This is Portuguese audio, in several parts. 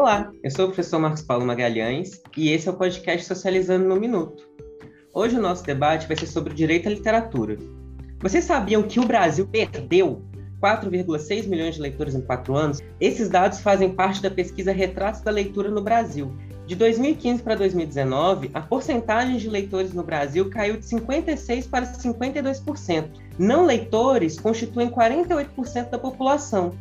Olá, eu sou o professor Marcos Paulo Magalhães e esse é o podcast Socializando no Minuto. Hoje o nosso debate vai ser sobre o direito à literatura. Vocês sabiam que o Brasil perdeu 4,6 milhões de leitores em quatro anos? Esses dados fazem parte da pesquisa Retratos da Leitura no Brasil. De 2015 para 2019, a porcentagem de leitores no Brasil caiu de 56% para 52%. Não leitores constituem 48% da população,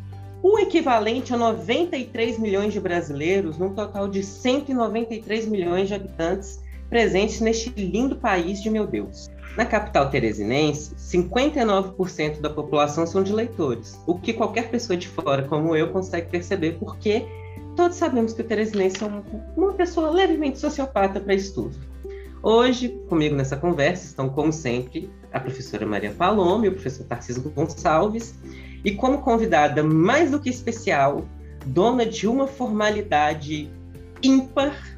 o equivalente a 93 milhões de brasileiros, num total de 193 milhões de habitantes presentes neste lindo país de meu Deus. Na capital teresinense, 59% da população são de leitores, o que qualquer pessoa de fora como eu consegue perceber, porque todos sabemos que o teresinense é uma pessoa levemente sociopata para estudo. Hoje, comigo nessa conversa, estão, como sempre, a professora Maria Palome e o professor Tarcísio Gonçalves, e como convidada mais do que especial, dona de uma formalidade ímpar,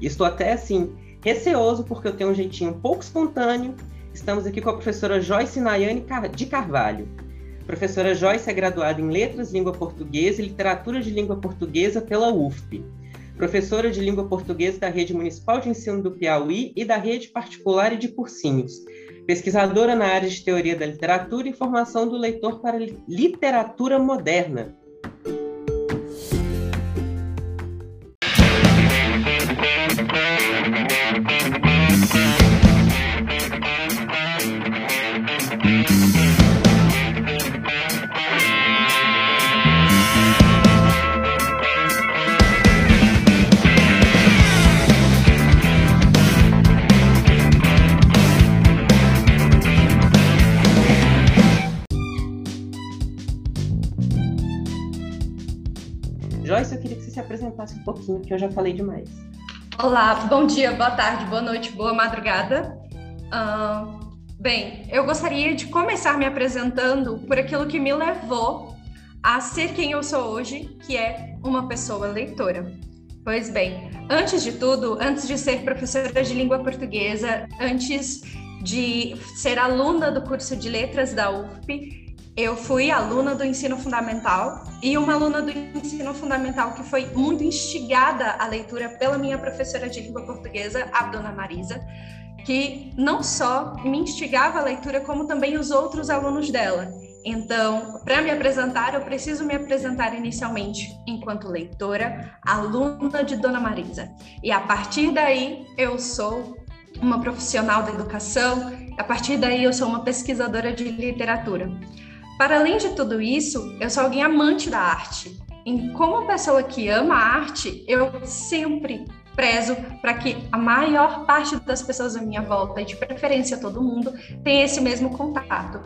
estou até assim receoso porque eu tenho um jeitinho um pouco espontâneo. Estamos aqui com a professora Joyce Nayane de Carvalho. Professora Joyce é graduada em Letras, Língua Portuguesa e Literatura de Língua Portuguesa pela UFP. Professora de Língua Portuguesa da Rede Municipal de Ensino do Piauí e da Rede Particular e de Cursinhos pesquisadora na área de teoria da literatura e formação do leitor para literatura moderna. Apresentasse um pouquinho, que eu já falei demais. Olá, bom dia, boa tarde, boa noite, boa madrugada. Uh, bem, eu gostaria de começar me apresentando por aquilo que me levou a ser quem eu sou hoje, que é uma pessoa leitora. Pois bem, antes de tudo, antes de ser professora de língua portuguesa, antes de ser aluna do curso de letras da UFP, eu fui aluna do ensino fundamental e uma aluna do ensino fundamental que foi muito instigada à leitura pela minha professora de língua portuguesa, a dona Marisa, que não só me instigava à leitura, como também os outros alunos dela. Então, para me apresentar, eu preciso me apresentar inicialmente enquanto leitora, aluna de Dona Marisa. E a partir daí, eu sou uma profissional da educação, a partir daí, eu sou uma pesquisadora de literatura. Para além de tudo isso, eu sou alguém amante da arte. E como pessoa que ama a arte, eu sempre prezo para que a maior parte das pessoas à minha volta, e de preferência todo mundo, tenha esse mesmo contato.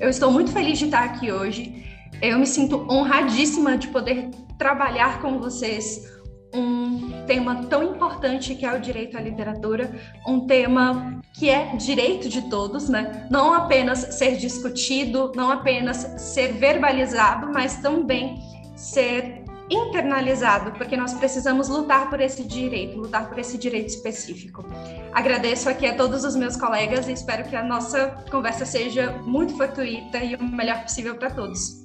Eu estou muito feliz de estar aqui hoje. Eu me sinto honradíssima de poder trabalhar com vocês um tema tão importante que é o direito à literatura, um tema que é direito de todos, né? Não apenas ser discutido, não apenas ser verbalizado, mas também ser internalizado, porque nós precisamos lutar por esse direito, lutar por esse direito específico. Agradeço aqui a todos os meus colegas e espero que a nossa conversa seja muito fortuita e o melhor possível para todos.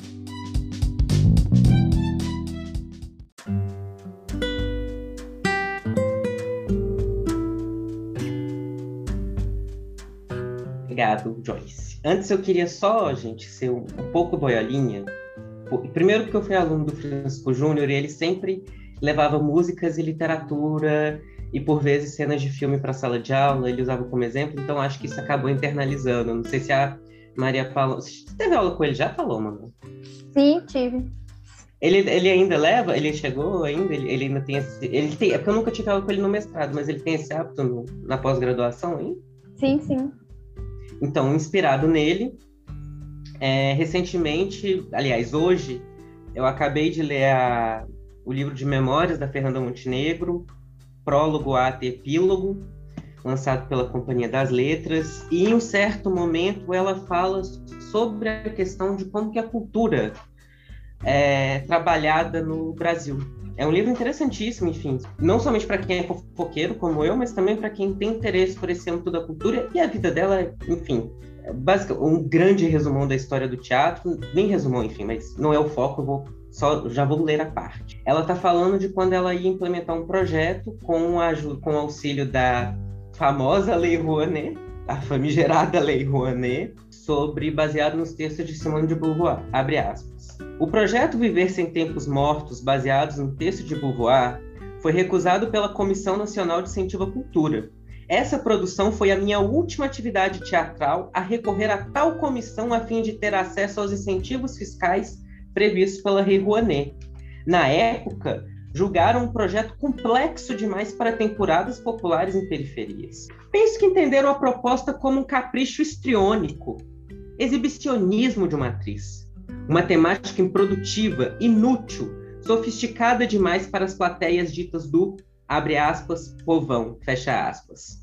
Obrigado, Joyce. Antes eu queria só, gente, ser um, um pouco boiolinha. Primeiro porque eu fui aluno do Francisco Júnior e ele sempre levava músicas e literatura e por vezes cenas de filme para a sala de aula, ele usava como exemplo, então acho que isso acabou internalizando. Não sei se a Maria falou. Você teve aula com ele já, falou, mano? Sim, tive. Ele, ele ainda leva? Ele chegou ainda? Ele, ele ainda tem esse. Ele tem, é porque eu nunca tive aula com ele no mestrado, mas ele tem esse hábito no, na pós-graduação hein? Sim, sim. Então, inspirado nele, é, recentemente, aliás, hoje, eu acabei de ler a, o livro de memórias da Fernanda Montenegro, prólogo, e epílogo, lançado pela Companhia das Letras, e em um certo momento ela fala sobre a questão de como que a cultura é trabalhada no Brasil. É um livro interessantíssimo, enfim, não somente para quem é fofoqueiro como eu, mas também para quem tem interesse por esse âmbito da cultura e a vida dela, enfim, é basicamente um grande resumão da história do teatro, nem resumão, enfim, mas não é o foco, eu vou Só já vou ler a parte. Ela está falando de quando ela ia implementar um projeto com, a, com o auxílio da famosa Lei Rouanet, a famigerada Lei Rouanet, sobre baseado nos textos de Simone de Beauvoir, abre aspas. O projeto Viver sem Tempos Mortos, baseados no texto de Beauvoir, foi recusado pela Comissão Nacional de Incentivo à Cultura. Essa produção foi a minha última atividade teatral a recorrer a tal comissão a fim de ter acesso aos incentivos fiscais previstos pela Lei Rouanet. Na época, julgaram um projeto complexo demais para temporadas populares em periferias. Penso que entenderam a proposta como um capricho histriônico, exibicionismo de uma atriz, uma temática improdutiva, inútil, sofisticada demais para as plateias ditas do abre aspas, povão, fecha aspas.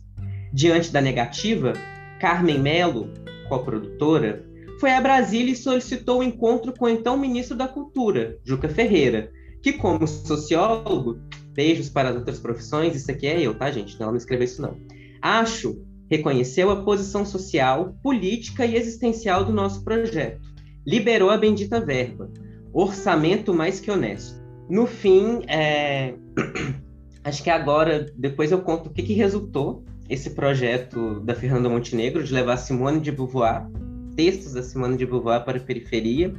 Diante da negativa, Carmen Melo, co-produtora, foi a Brasília e solicitou o um encontro com o então ministro da Cultura, Juca Ferreira, que, como sociólogo, beijos para as outras profissões, isso aqui é eu, tá, gente? Não, não escreveu isso não. Acho, reconheceu a posição social, política e existencial do nosso projeto. Liberou a bendita verba. Orçamento mais que honesto. No fim, é... acho que agora, depois eu conto o que, que resultou esse projeto da Fernanda Montenegro de levar Simone de Beauvoir, textos da Simone de Beauvoir para a periferia.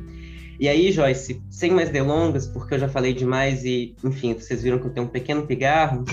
E aí, Joyce, sem mais delongas, porque eu já falei demais e, enfim, vocês viram que eu tenho um pequeno pigarro.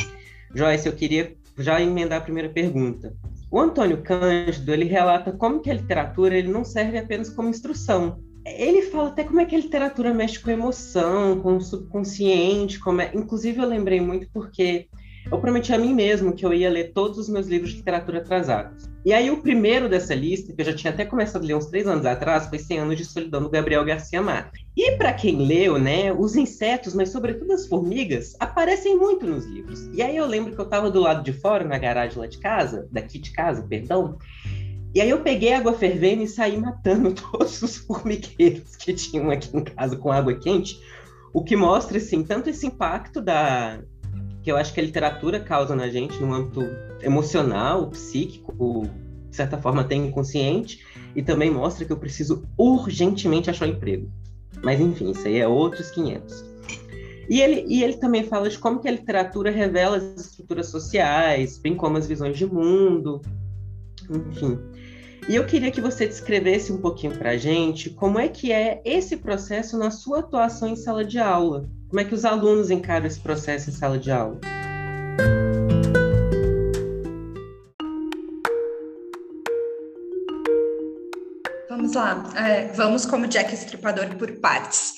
Joyce, eu queria já emendar a primeira pergunta. O Antônio Cândido, ele relata como que a literatura ele não serve apenas como instrução. Ele fala até como é que a literatura mexe com emoção, com o subconsciente, como é... inclusive eu lembrei muito porque eu prometi a mim mesmo que eu ia ler todos os meus livros de literatura atrasados. E aí, o primeiro dessa lista, que eu já tinha até começado a ler uns três anos atrás, foi 100 Anos de Solidão, do Gabriel Garcia Marques. E para quem leu, né, os insetos, mas sobretudo as formigas, aparecem muito nos livros. E aí eu lembro que eu estava do lado de fora, na garagem lá de casa, daqui de casa, perdão, e aí eu peguei água fervendo e saí matando todos os formigueiros que tinham aqui em casa com água quente, o que mostra, assim, tanto esse impacto da, que eu acho que a literatura causa na gente no âmbito emocional, psíquico, de certa forma até inconsciente, e também mostra que eu preciso urgentemente achar um emprego. Mas enfim, isso aí é outros 500. E ele, e ele também fala de como que a literatura revela as estruturas sociais, bem como as visões de mundo, enfim. E eu queria que você descrevesse um pouquinho para a gente como é que é esse processo na sua atuação em sala de aula. Como é que os alunos encaram esse processo em sala de aula? Vamos lá, é, vamos como Jack Estripador por partes.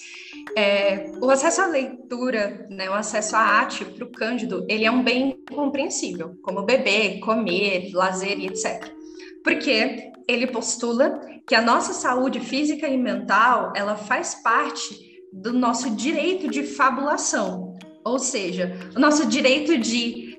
É, o acesso à leitura, né, o acesso à arte para o Cândido, ele é um bem compreensível, como beber, comer, lazer e etc. Porque ele postula que a nossa saúde física e mental, ela faz parte do nosso direito de fabulação, ou seja, o nosso direito de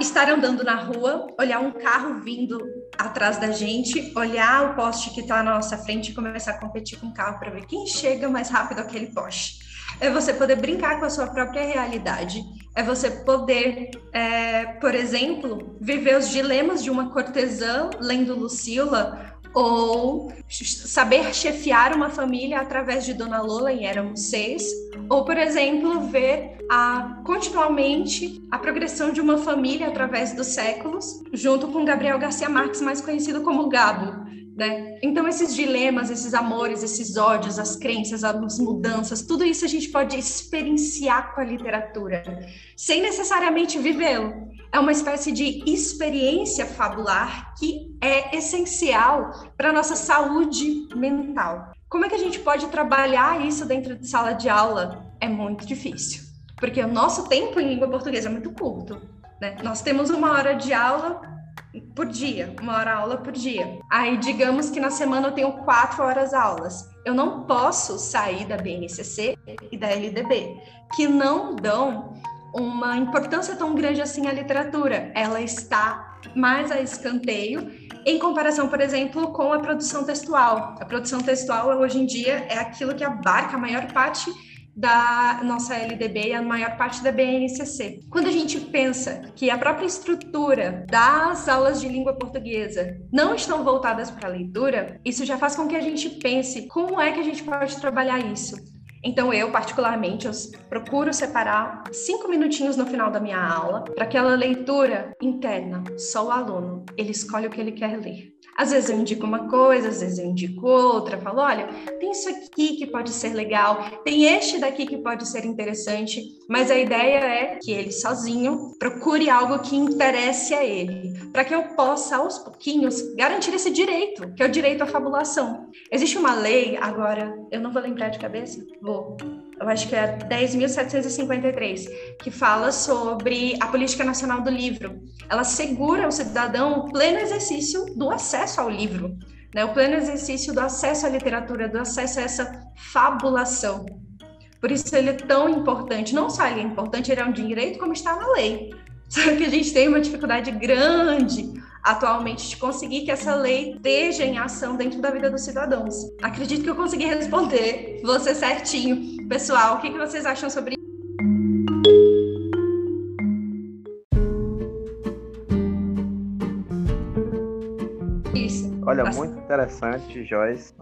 estar andando na rua, olhar um carro vindo atrás da gente, olhar o poste que está na nossa frente e começar a competir com o carro para ver quem chega mais rápido àquele poste. É você poder brincar com a sua própria realidade. É você poder, é, por exemplo, viver os dilemas de uma cortesã lendo Lucila ou saber chefiar uma família através de Dona Lola em Éramos Seis, ou, por exemplo, ver a, continuamente a progressão de uma família através dos séculos, junto com Gabriel Garcia Marques, mais conhecido como Gabo. Né? Então, esses dilemas, esses amores, esses ódios, as crenças, as mudanças, tudo isso a gente pode experienciar com a literatura, sem necessariamente vivê-lo é uma espécie de experiência fabular que é essencial para a nossa saúde mental. Como é que a gente pode trabalhar isso dentro de sala de aula? É muito difícil, porque o nosso tempo em língua portuguesa é muito curto. Né? Nós temos uma hora de aula por dia, uma hora aula por dia. Aí, digamos que na semana eu tenho quatro horas aulas. Eu não posso sair da BNCC e da LDB, que não dão uma importância tão grande assim à literatura. Ela está mais a escanteio em comparação, por exemplo, com a produção textual. A produção textual hoje em dia é aquilo que abarca a maior parte da nossa LDB e a maior parte da BNCC. Quando a gente pensa que a própria estrutura das aulas de língua portuguesa não estão voltadas para a leitura, isso já faz com que a gente pense como é que a gente pode trabalhar isso. Então, eu, particularmente, eu procuro separar cinco minutinhos no final da minha aula para aquela leitura interna. Só o aluno, ele escolhe o que ele quer ler. Às vezes eu indico uma coisa, às vezes eu indico outra, falo, olha, tem isso aqui que pode ser legal, tem este daqui que pode ser interessante, mas a ideia é que ele sozinho procure algo que interesse a ele, para que eu possa aos pouquinhos garantir esse direito, que é o direito à fabulação. Existe uma lei, agora, eu não vou lembrar de cabeça, vou eu acho que é 10.753, que fala sobre a política nacional do livro. Ela segura ao cidadão o pleno exercício do acesso ao livro, né? o pleno exercício do acesso à literatura, do acesso a essa fabulação. Por isso ele é tão importante. Não só ele é importante, ele é um direito, como está na lei. Só que a gente tem uma dificuldade grande atualmente de conseguir que essa lei esteja em ação dentro da vida dos cidadãos. Acredito que eu consegui responder você certinho. Pessoal, o que, vocês acham sobre isso? Olha, muito interessante, Joyce.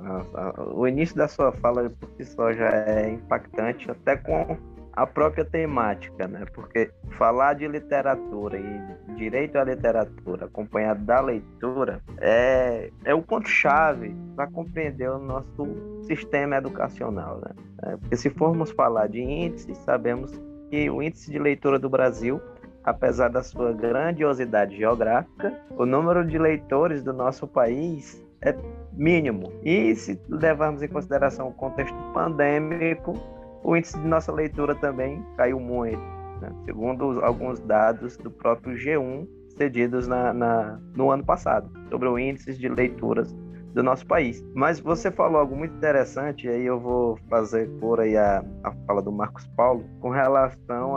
O início da sua fala por si só já é impactante, até com a própria temática, né? Porque falar de literatura e direito à literatura acompanhado da leitura é, é o ponto-chave para compreender o nosso sistema educacional, né? É, porque se formos falar de índice, sabemos que o índice de leitura do Brasil apesar da sua grandiosidade geográfica, o número de leitores do nosso país é mínimo. E se levarmos em consideração o contexto pandêmico, o índice de nossa leitura também caiu muito, né? segundo alguns dados do próprio G1 cedidos na, na, no ano passado, sobre o índice de leituras do nosso país. Mas você falou algo muito interessante, e aí eu vou fazer por aí a, a fala do Marcos Paulo, com relação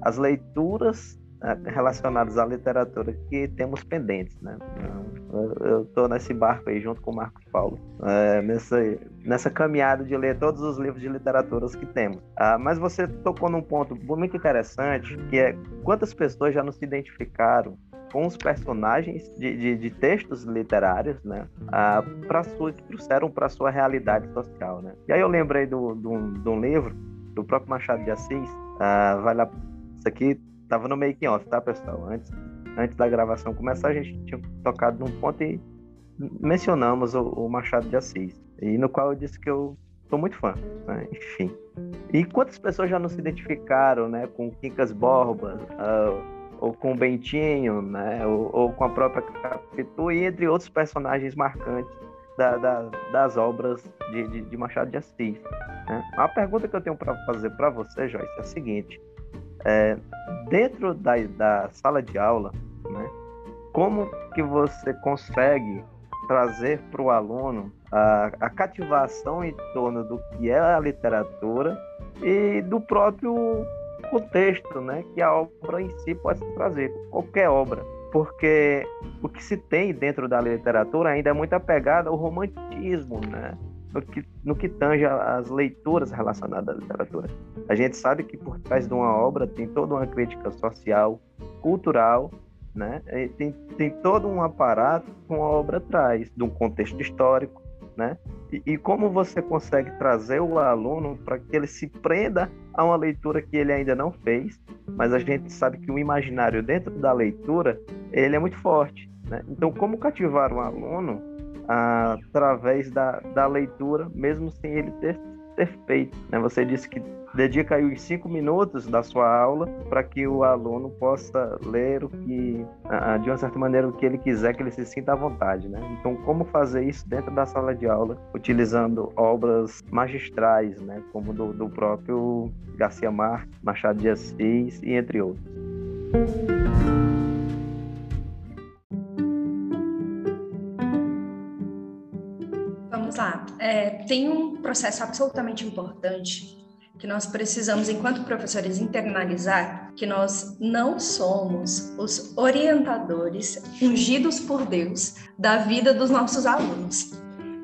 às leituras relacionadas à literatura que temos pendentes, né? Eu estou nesse barco aí junto com o Marcos Paulo, é, nessa, nessa caminhada de ler todos os livros de literaturas que temos. Ah, mas você tocou num ponto muito interessante, que é quantas pessoas já não se identificaram com os personagens de, de, de textos literários, né, ah, para sua que trouxeram para sua realidade social, né. E aí eu lembrei do, do, de um livro do próprio Machado de Assis, ah, vai lá, isso aqui Tava no making off, tá, pessoal? Antes, antes da gravação começar, a gente tinha tocado num ponto e mencionamos o, o Machado de Assis, e no qual eu disse que eu sou muito fã, né? enfim. E quantas pessoas já não se identificaram, né, com Quincas Borba, uh, ou com Bentinho, né, ou, ou, com a própria Capitu, e entre outros personagens marcantes da, da, das obras de, de, de, Machado de Assis. Né? A pergunta que eu tenho para fazer para você, Joyce, é a seguinte: é, dentro da, da sala de aula, né, como que você consegue trazer para o aluno a, a, cativação em torno do que é a literatura e do próprio contexto, né, que a obra em si pode trazer, qualquer obra, porque o que se tem dentro da literatura ainda é muito apegado ao romantismo, né? No que, no que tange as leituras relacionadas à literatura. A gente sabe que por trás de uma obra tem toda uma crítica social, cultural, né? Tem, tem todo um aparato que uma obra traz, de um contexto histórico, né? E, e como você consegue trazer o aluno para que ele se prenda a uma leitura que ele ainda não fez, mas a gente sabe que o imaginário dentro da leitura ele é muito forte. Né? Então, como cativar um aluno através da, da leitura, mesmo sem ele ter, ter feito. Né? Você disse que dedica aí os cinco minutos da sua aula para que o aluno possa ler o que, de uma certa maneira, o que ele quiser, que ele se sinta à vontade. Né? Então, como fazer isso dentro da sala de aula, utilizando obras magistrais, né? como do, do próprio Garcia Marques, Machado de Assis e entre outros. É, tem um processo absolutamente importante que nós precisamos, enquanto professores, internalizar que nós não somos os orientadores ungidos por Deus da vida dos nossos alunos.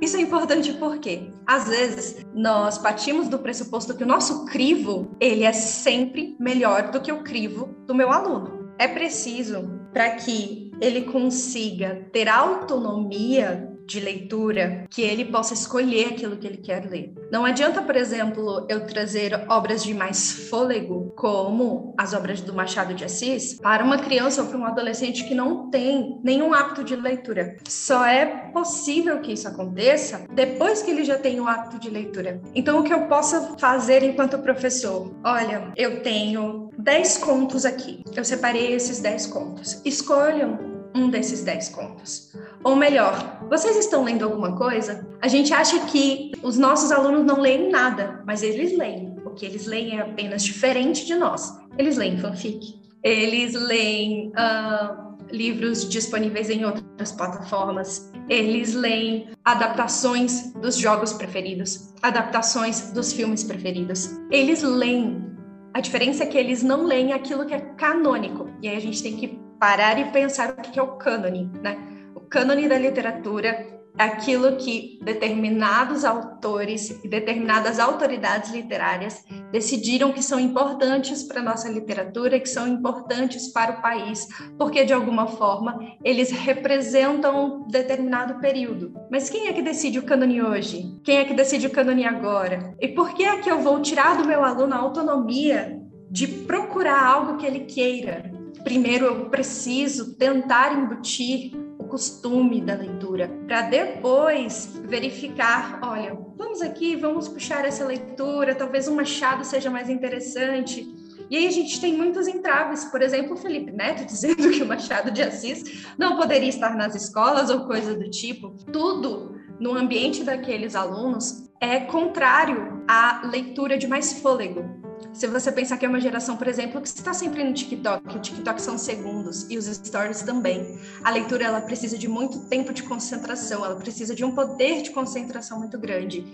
Isso é importante porque, às vezes, nós partimos do pressuposto que o nosso crivo, ele é sempre melhor do que o crivo do meu aluno. É preciso, para que ele consiga ter autonomia de leitura que ele possa escolher aquilo que ele quer ler. Não adianta, por exemplo, eu trazer obras de mais fôlego, como as obras do Machado de Assis, para uma criança ou para um adolescente que não tem nenhum hábito de leitura. Só é possível que isso aconteça depois que ele já tem o hábito de leitura. Então, o que eu posso fazer enquanto professor? Olha, eu tenho 10 contos aqui. Eu separei esses 10 contos. Escolham um desses 10 contos. Ou melhor, vocês estão lendo alguma coisa? A gente acha que os nossos alunos não leem nada, mas eles leem. O que eles leem é apenas diferente de nós. Eles leem fanfic, eles leem uh, livros disponíveis em outras plataformas, eles leem adaptações dos jogos preferidos, adaptações dos filmes preferidos. Eles leem. A diferença é que eles não leem aquilo que é canônico. E aí a gente tem que parar e pensar o que é o cânone, né? Cânone da literatura aquilo que determinados autores e determinadas autoridades literárias decidiram que são importantes para a nossa literatura, que são importantes para o país, porque de alguma forma eles representam um determinado período. Mas quem é que decide o cânone hoje? Quem é que decide o cânone agora? E por que é que eu vou tirar do meu aluno a autonomia de procurar algo que ele queira, primeiro eu preciso tentar embutir costume da leitura, para depois verificar, olha, vamos aqui, vamos puxar essa leitura, talvez um machado seja mais interessante. E aí a gente tem muitos entraves, por exemplo, o Felipe Neto dizendo que o Machado de Assis não poderia estar nas escolas ou coisa do tipo. Tudo no ambiente daqueles alunos é contrário à leitura de mais fôlego, se você pensar que é uma geração, por exemplo, que está sempre no TikTok, o TikTok são segundos e os stories também. A leitura ela precisa de muito tempo de concentração, ela precisa de um poder de concentração muito grande,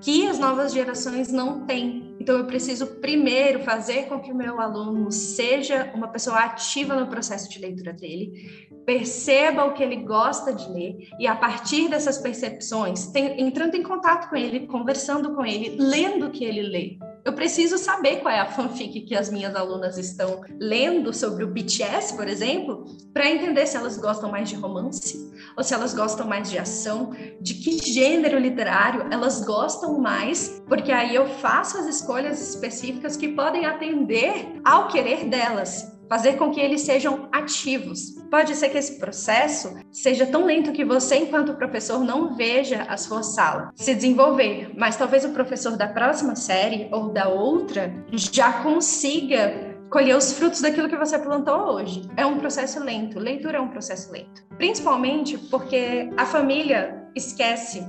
que as novas gerações não têm. Então eu preciso primeiro fazer com que o meu aluno seja uma pessoa ativa no processo de leitura dele, perceba o que ele gosta de ler e a partir dessas percepções, tem, entrando em contato com ele, conversando com ele, lendo o que ele lê eu preciso saber qual é a fanfic que as minhas alunas estão lendo sobre o BTS, por exemplo, para entender se elas gostam mais de romance ou se elas gostam mais de ação, de que gênero literário elas gostam mais, porque aí eu faço as escolhas específicas que podem atender ao querer delas fazer com que eles sejam ativos. Pode ser que esse processo seja tão lento que você, enquanto professor, não veja a sua sala se desenvolver, mas talvez o professor da próxima série ou da outra já consiga colher os frutos daquilo que você plantou hoje. É um processo lento, leitura é um processo lento. Principalmente porque a família esquece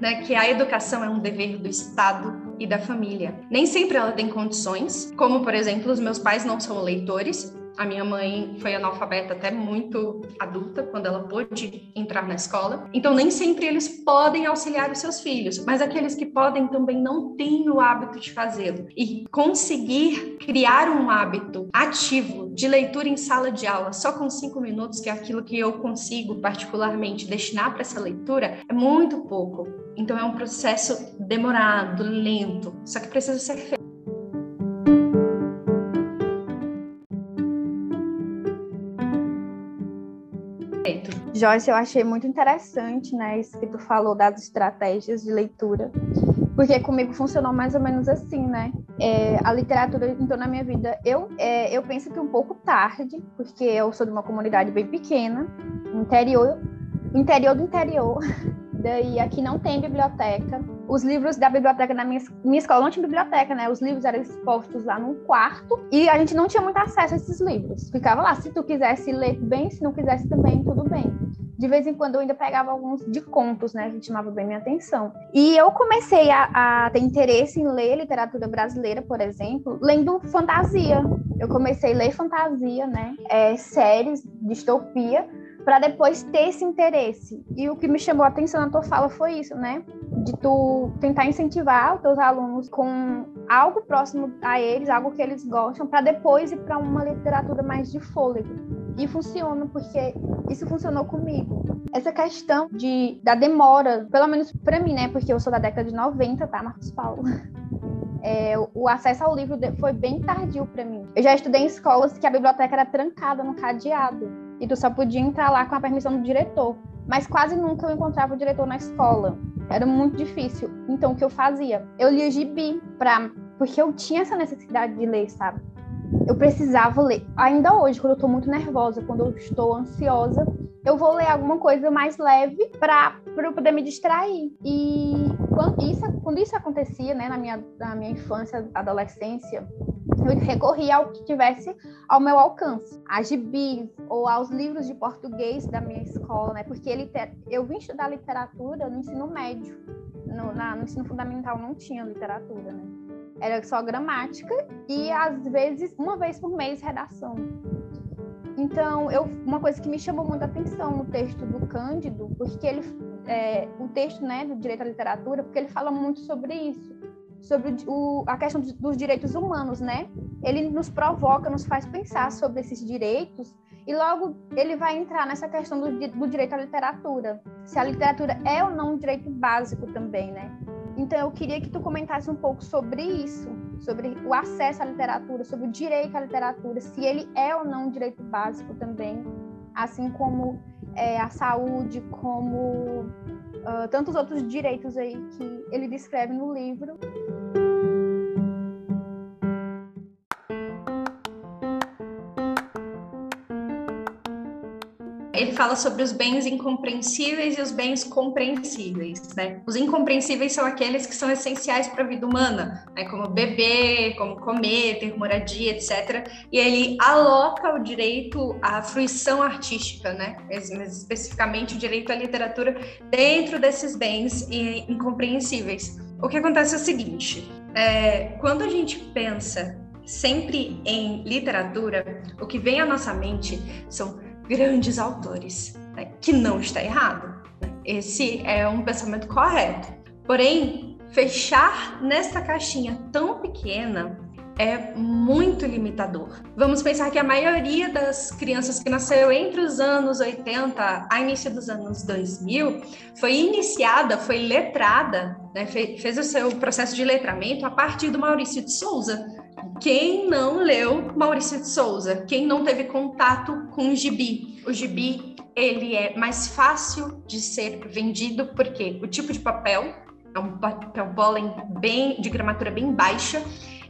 né, que a educação é um dever do Estado e da família. Nem sempre ela tem condições, como por exemplo, os meus pais não são leitores, a minha mãe foi analfabeta até muito adulta, quando ela pôde entrar na escola. Então, nem sempre eles podem auxiliar os seus filhos, mas aqueles que podem também não têm o hábito de fazê-lo. E conseguir criar um hábito ativo de leitura em sala de aula, só com cinco minutos, que é aquilo que eu consigo particularmente destinar para essa leitura, é muito pouco. Então, é um processo demorado, lento, só que precisa ser feito. Joyce, eu achei muito interessante, né, isso que tu falou das estratégias de leitura, porque comigo funcionou mais ou menos assim, né? É, a literatura entrou na minha vida. Eu, é, eu penso que um pouco tarde, porque eu sou de uma comunidade bem pequena, interior, interior do interior. Daí aqui não tem biblioteca. Os livros da biblioteca na minha, minha escola não tinha biblioteca, né? Os livros eram expostos lá num quarto e a gente não tinha muito acesso a esses livros. Ficava lá, se tu quisesse ler bem, se não quisesse também, tudo bem. De vez em quando eu ainda pegava alguns de contos, né? Que chamava bem minha atenção. E eu comecei a, a ter interesse em ler literatura brasileira, por exemplo, lendo fantasia. Eu comecei a ler fantasia, né? É, séries, distopia para depois ter esse interesse. E o que me chamou a atenção na tua fala foi isso, né? De tu tentar incentivar os teus alunos com algo próximo a eles, algo que eles gostam, para depois ir para uma literatura mais de fôlego. E funciona porque isso funcionou comigo. Essa questão de da demora, pelo menos para mim, né? Porque eu sou da década de 90, tá, Marcos Paulo? É, o acesso ao livro foi bem tardio para mim. Eu já estudei em escolas que a biblioteca era trancada no cadeado e tu só podia entrar lá com a permissão do diretor. mas quase nunca eu encontrava o diretor na escola. Era muito difícil. Então, o que eu fazia? Eu lia gibi, pra... porque eu tinha essa necessidade de ler, sabe? Eu precisava ler. Ainda hoje, quando eu estou muito nervosa, quando eu estou ansiosa, eu vou ler alguma coisa mais leve para poder me distrair. E quando isso, quando isso acontecia, né, na minha, na minha infância, adolescência, eu recorria ao que tivesse ao meu alcance, a gibis ou aos livros de português da minha escola, né? Porque ele, eu vim estudar literatura no ensino médio, no, na, no ensino fundamental não tinha literatura, né? Era só gramática e às vezes uma vez por mês redação. Então, eu, uma coisa que me chamou muita atenção no texto do Cândido, porque ele, é, o texto né, do direito à literatura, porque ele fala muito sobre isso, sobre o, a questão dos direitos humanos, né? Ele nos provoca, nos faz pensar sobre esses direitos e logo ele vai entrar nessa questão do, do direito à literatura, se a literatura é ou não um direito básico também, né? Então eu queria que tu comentasse um pouco sobre isso, sobre o acesso à literatura, sobre o direito à literatura, se ele é ou não um direito básico também, assim como é, a saúde, como uh, tantos outros direitos aí que ele descreve no livro. Ele fala sobre os bens incompreensíveis e os bens compreensíveis, né? Os incompreensíveis são aqueles que são essenciais para a vida humana, né? como beber, como comer, ter moradia, etc. E ele aloca o direito à fruição artística, né? Especificamente o direito à literatura dentro desses bens incompreensíveis. O que acontece é o seguinte: é, quando a gente pensa sempre em literatura, o que vem à nossa mente são grandes autores, né? que não está errado. Né? Esse é um pensamento correto. Porém, fechar nessa caixinha tão pequena é muito limitador. Vamos pensar que a maioria das crianças que nasceu entre os anos 80 a início dos anos 2000 foi iniciada, foi letrada, né, fez o seu processo de letramento a partir do Maurício de Souza, quem não leu Maurício de Souza? Quem não teve contato com o gibi? O gibi, ele é mais fácil de ser vendido porque o tipo de papel é um papel pólen bem de gramatura bem baixa,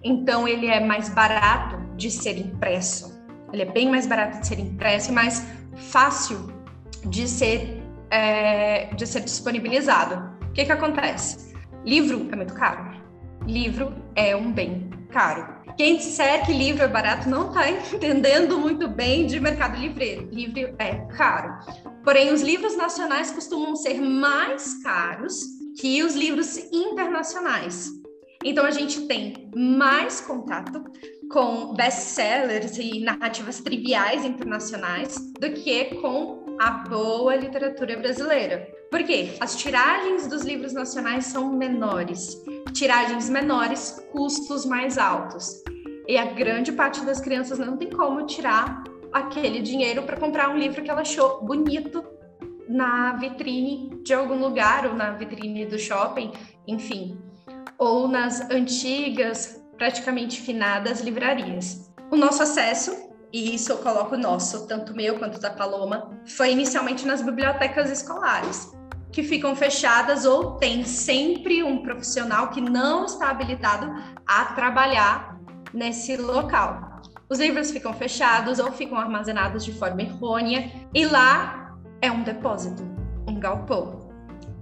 então ele é mais barato de ser impresso. Ele é bem mais barato de ser impresso e mais fácil de ser é, de ser disponibilizado. O que que acontece? Livro é muito caro. Livro é um bem caro. Quem disser que livro é barato não está entendendo muito bem de mercado livre. Livro é caro. Porém, os livros nacionais costumam ser mais caros que os livros internacionais. Então, a gente tem mais contato com best-sellers e narrativas triviais internacionais do que com a boa literatura brasileira. Por quê? As tiragens dos livros nacionais são menores. Tiragens menores, custos mais altos. E a grande parte das crianças não tem como tirar aquele dinheiro para comprar um livro que ela achou bonito na vitrine de algum lugar, ou na vitrine do shopping, enfim, ou nas antigas, praticamente finadas livrarias. O nosso acesso, e isso eu coloco nosso, tanto meu quanto da Paloma, foi inicialmente nas bibliotecas escolares, que ficam fechadas ou tem sempre um profissional que não está habilitado a trabalhar nesse local. Os livros ficam fechados ou ficam armazenados de forma errônea e lá é um depósito, um galpão.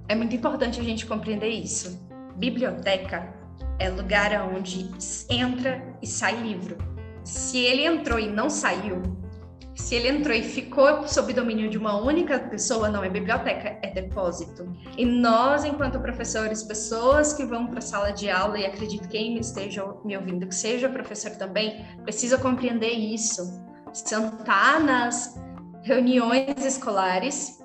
É muito importante a gente compreender isso. Biblioteca é lugar onde entra e sai livro. Se ele entrou e não saiu, se ele entrou e ficou sob domínio de uma única pessoa, não é biblioteca, é depósito. E nós, enquanto professores, pessoas que vão para a sala de aula, e acredito que quem esteja me ouvindo, que seja professor também, precisa compreender isso. Sentar nas reuniões escolares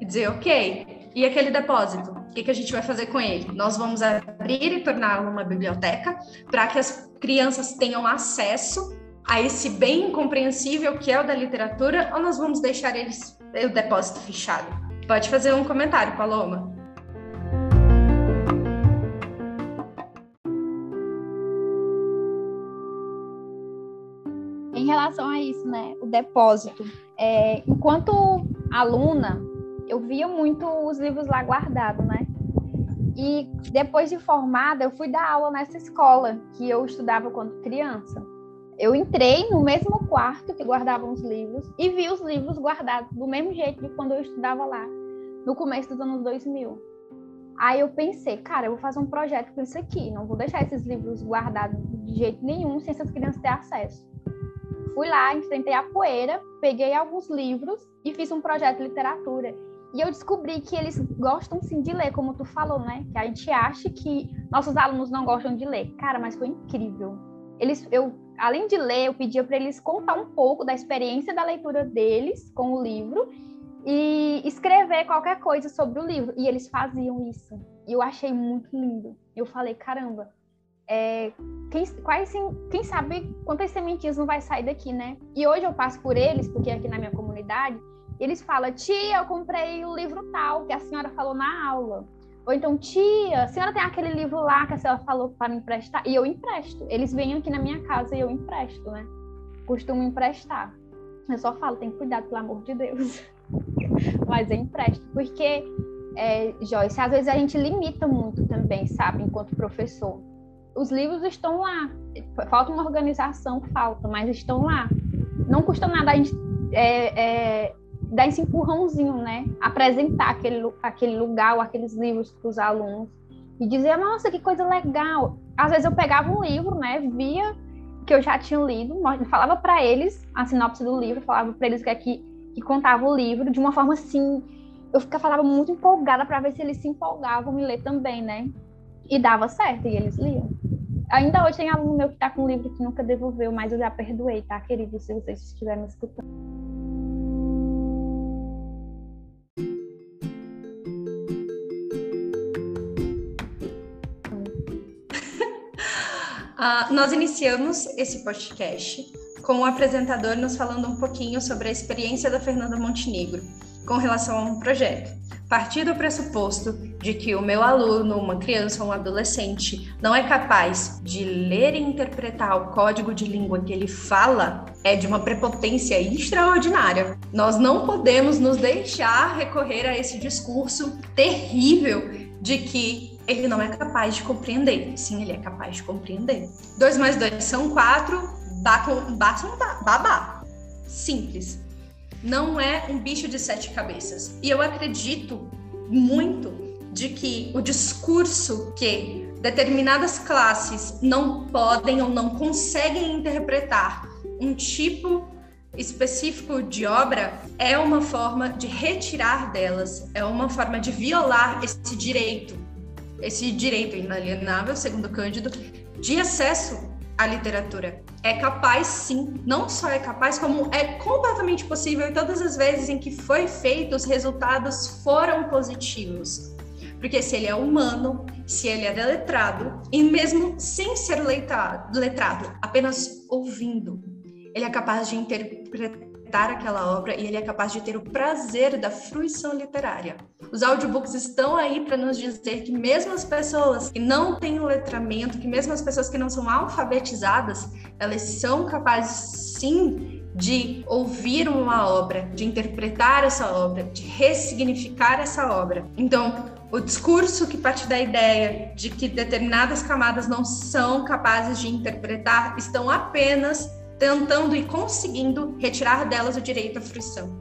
e dizer, ok, e aquele depósito? O que, que a gente vai fazer com ele? Nós vamos abrir e torná-lo uma biblioteca para que as crianças tenham acesso a esse bem incompreensível que é o da literatura, ou nós vamos deixar eles o depósito fechado? Pode fazer um comentário, Paloma. Em relação a isso, né, o depósito, é, enquanto aluna, eu via muito os livros lá guardados, né? E depois de formada, eu fui dar aula nessa escola que eu estudava quando criança. Eu entrei no mesmo quarto que guardavam os livros e vi os livros guardados do mesmo jeito de quando eu estudava lá, no começo dos anos 2000. Aí eu pensei, cara, eu vou fazer um projeto com isso aqui, não vou deixar esses livros guardados de jeito nenhum sem essas crianças ter acesso. Fui lá, enfrentei a poeira, peguei alguns livros e fiz um projeto de literatura. E eu descobri que eles gostam sim de ler, como tu falou, né? Que a gente acha que nossos alunos não gostam de ler. Cara, mas foi incrível. Eles, eu, além de ler, eu pedia para eles contar um pouco da experiência da leitura deles com o livro e escrever qualquer coisa sobre o livro. E eles faziam isso. E eu achei muito lindo. Eu falei, caramba, é, quem, quais, quem sabe quantas sementinhas não vai sair daqui, né? E hoje eu passo por eles, porque aqui na minha comunidade eles falam, tia, eu comprei o livro tal que a senhora falou na aula. Ou então, tia, a senhora tem aquele livro lá que a senhora falou para me emprestar? E eu empresto. Eles vêm aqui na minha casa e eu empresto, né? Costumo emprestar. Eu só falo, tem cuidado, pelo amor de Deus. Mas eu empresto. Porque, é, Joyce, às vezes a gente limita muito também, sabe, enquanto professor. Os livros estão lá. Falta uma organização, falta, mas estão lá. Não custa nada a gente é, é, dar esse empurrãozinho, né? Apresentar aquele, aquele lugar ou aqueles livros para os alunos e dizer, nossa, que coisa legal. Às vezes eu pegava um livro, né? Via que eu já tinha lido, falava para eles a sinopse do livro, falava para eles que aqui que contava o livro de uma forma assim, eu ficava falava muito empolgada para ver se eles se empolgavam em ler também, né? E dava certo, e eles liam. Ainda hoje tem aluno meu que está com um livro que nunca devolveu, mas eu já perdoei, tá, querido, se vocês estiverem escutando. Uh, nós iniciamos esse podcast com o apresentador nos falando um pouquinho sobre a experiência da Fernanda Montenegro com relação a um projeto. Partir do pressuposto de que o meu aluno, uma criança ou um adolescente, não é capaz de ler e interpretar o código de língua que ele fala, é de uma prepotência extraordinária. Nós não podemos nos deixar recorrer a esse discurso terrível de que ele não é capaz de compreender. Sim, ele é capaz de compreender. 2 mais 2 são 4, basta um babá. Simples. Não é um bicho de sete cabeças. E eu acredito muito de que o discurso que determinadas classes não podem ou não conseguem interpretar um tipo específico de obra é uma forma de retirar delas, é uma forma de violar esse direito esse direito inalienável, segundo Cândido, de acesso à literatura. É capaz, sim, não só é capaz, como é completamente possível e todas as vezes em que foi feito, os resultados foram positivos. Porque se ele é humano, se ele é deletrado, e mesmo sem ser letrado, letrado apenas ouvindo, ele é capaz de interpretar aquela obra e ele é capaz de ter o prazer da fruição literária. Os audiobooks estão aí para nos dizer que mesmo as pessoas que não têm o letramento, que mesmo as pessoas que não são alfabetizadas, elas são capazes sim de ouvir uma obra, de interpretar essa obra, de ressignificar essa obra. Então, o discurso que parte da ideia de que determinadas camadas não são capazes de interpretar estão apenas tentando e conseguindo retirar delas o direito à fruição.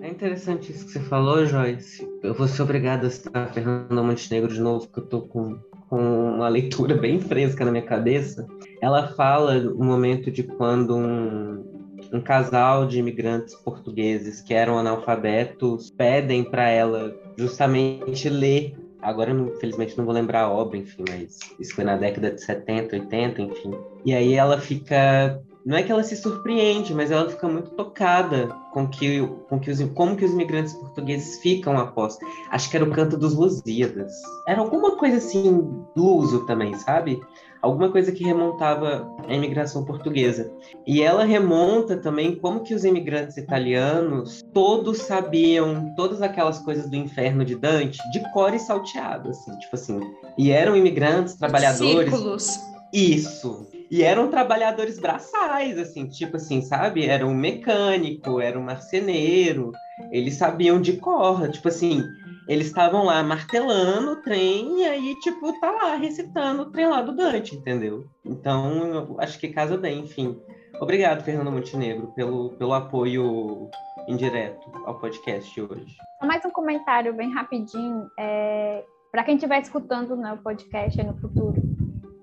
É interessante isso que você falou, Joyce. Eu vou ser obrigada a citar Fernanda Montenegro de novo, porque eu tô com, com uma leitura bem fresca na minha cabeça. Ela fala um momento de quando um, um casal de imigrantes portugueses que eram analfabetos pedem para ela justamente ler Agora, infelizmente, não vou lembrar a obra, enfim, mas isso foi na década de 70, 80, enfim. E aí ela fica. Não é que ela se surpreende, mas ela fica muito tocada com que, com que os, como que os imigrantes portugueses ficam após. Acho que era o canto dos Lusíadas. Era alguma coisa assim, luso também, sabe? Alguma coisa que remontava à imigração portuguesa. E ela remonta também como que os imigrantes italianos todos sabiam todas aquelas coisas do inferno de Dante de cor e salteado, assim, tipo assim. E eram imigrantes, trabalhadores. Círculos. Isso. E eram trabalhadores braçais, assim, tipo assim, sabe? Era um mecânico, era um marceneiro, eles sabiam de cor, tipo assim, eles estavam lá martelando o trem e aí, tipo, tá lá recitando o trem lá do Dante, entendeu? Então, acho que casa bem, enfim. Obrigado, Fernando Montenegro, pelo, pelo apoio indireto ao podcast hoje. Mais um comentário bem rapidinho, é, para quem estiver escutando né, o podcast no futuro,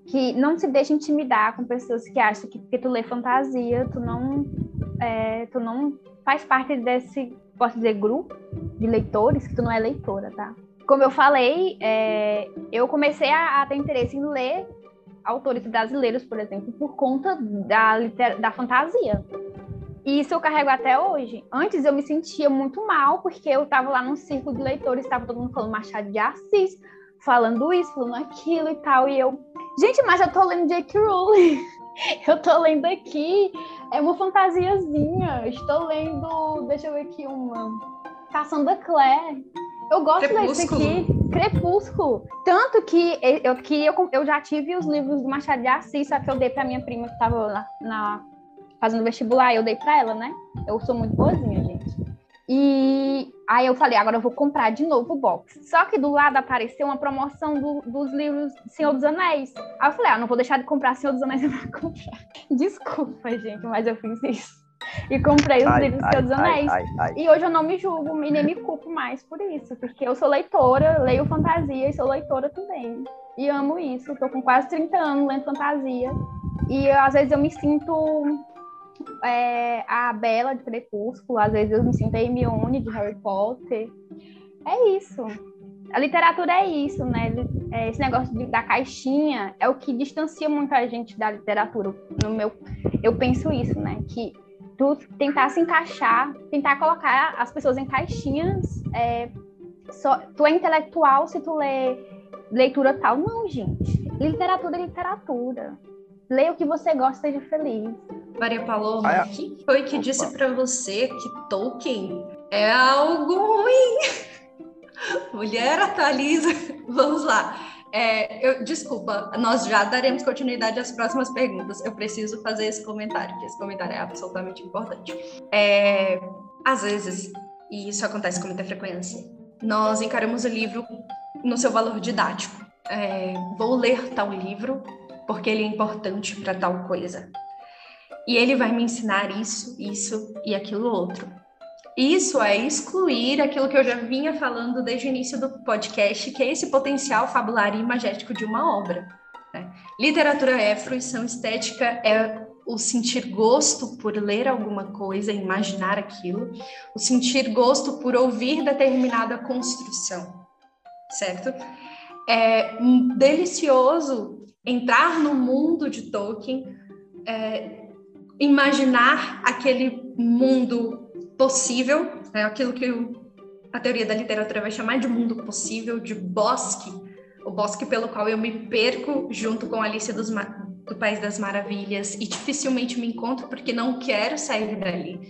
que não se deixe intimidar com pessoas que acham que porque tu lê fantasia, tu não, é, tu não faz parte desse, posso dizer, grupo de leitores, que tu não é leitora, tá? Como eu falei, é, eu comecei a, a ter interesse em ler autores brasileiros, por exemplo, por conta da, da fantasia. E isso eu carrego até hoje. Antes eu me sentia muito mal, porque eu estava lá num círculo de leitores, estava todo mundo falando Machado de Assis, falando isso, falando aquilo e tal. E eu, gente, mas eu tô lendo Jake Rowling. eu tô lendo aqui. É uma fantasiazinha. Estou lendo, deixa eu ver aqui, uma. Caçando Claire. Eu gosto desse aqui, Crepúsculo. Tanto que eu, que eu, eu já tive os livros do Machado de Assis, só que eu dei pra minha prima que tava na, na fazendo vestibular, eu dei pra ela, né? Eu sou muito boazinha, gente. E aí eu falei, agora eu vou comprar de novo o box. Só que do lado apareceu uma promoção do, dos livros Senhor dos Anéis. Aí eu falei, ah, não vou deixar de comprar Senhor dos Anéis, vou comprar. Desculpa, gente, mas eu fiz isso e comprei os ai, livros ai, Senhor dos Anéis. Ai, e hoje eu não me julgo e nem me culpo mais por isso, porque eu sou leitora, leio fantasia e sou leitora também. E amo isso. Estou com quase 30 anos lendo fantasia. E às vezes eu me sinto é, a Bela de Crepúsculo, às vezes eu me sinto a Hermione de Harry Potter. É isso. A literatura é isso, né? É, esse negócio de, da caixinha é o que distancia muito a gente da literatura. No meu, eu penso isso, né? Que tu tentar se encaixar, tentar colocar as pessoas em caixinhas. É, só, tu é intelectual se tu lê leitura tal. Não, gente. Literatura é literatura. Leia o que você gosta seja feliz. Maria Paloma, ah, é. quem foi que Opa. disse para você que Tolkien é algo ruim? Mulher atualiza. Vamos lá. É, eu, desculpa, nós já daremos continuidade às próximas perguntas. Eu preciso fazer esse comentário, porque esse comentário é absolutamente importante. É, às vezes, e isso acontece com muita frequência, nós encaramos o livro no seu valor didático. É, vou ler tal livro porque ele é importante para tal coisa. E ele vai me ensinar isso, isso e aquilo outro. Isso é excluir aquilo que eu já vinha falando desde o início do podcast, que é esse potencial fabular e imagético de uma obra. Né? Literatura é fruição estética, é o sentir gosto por ler alguma coisa, imaginar aquilo, o sentir gosto por ouvir determinada construção, certo? É delicioso entrar no mundo de Tolkien, é, imaginar aquele mundo possível, é aquilo que a teoria da literatura vai chamar de mundo possível, de bosque, o bosque pelo qual eu me perco junto com Alice dos do País das Maravilhas e dificilmente me encontro porque não quero sair dali.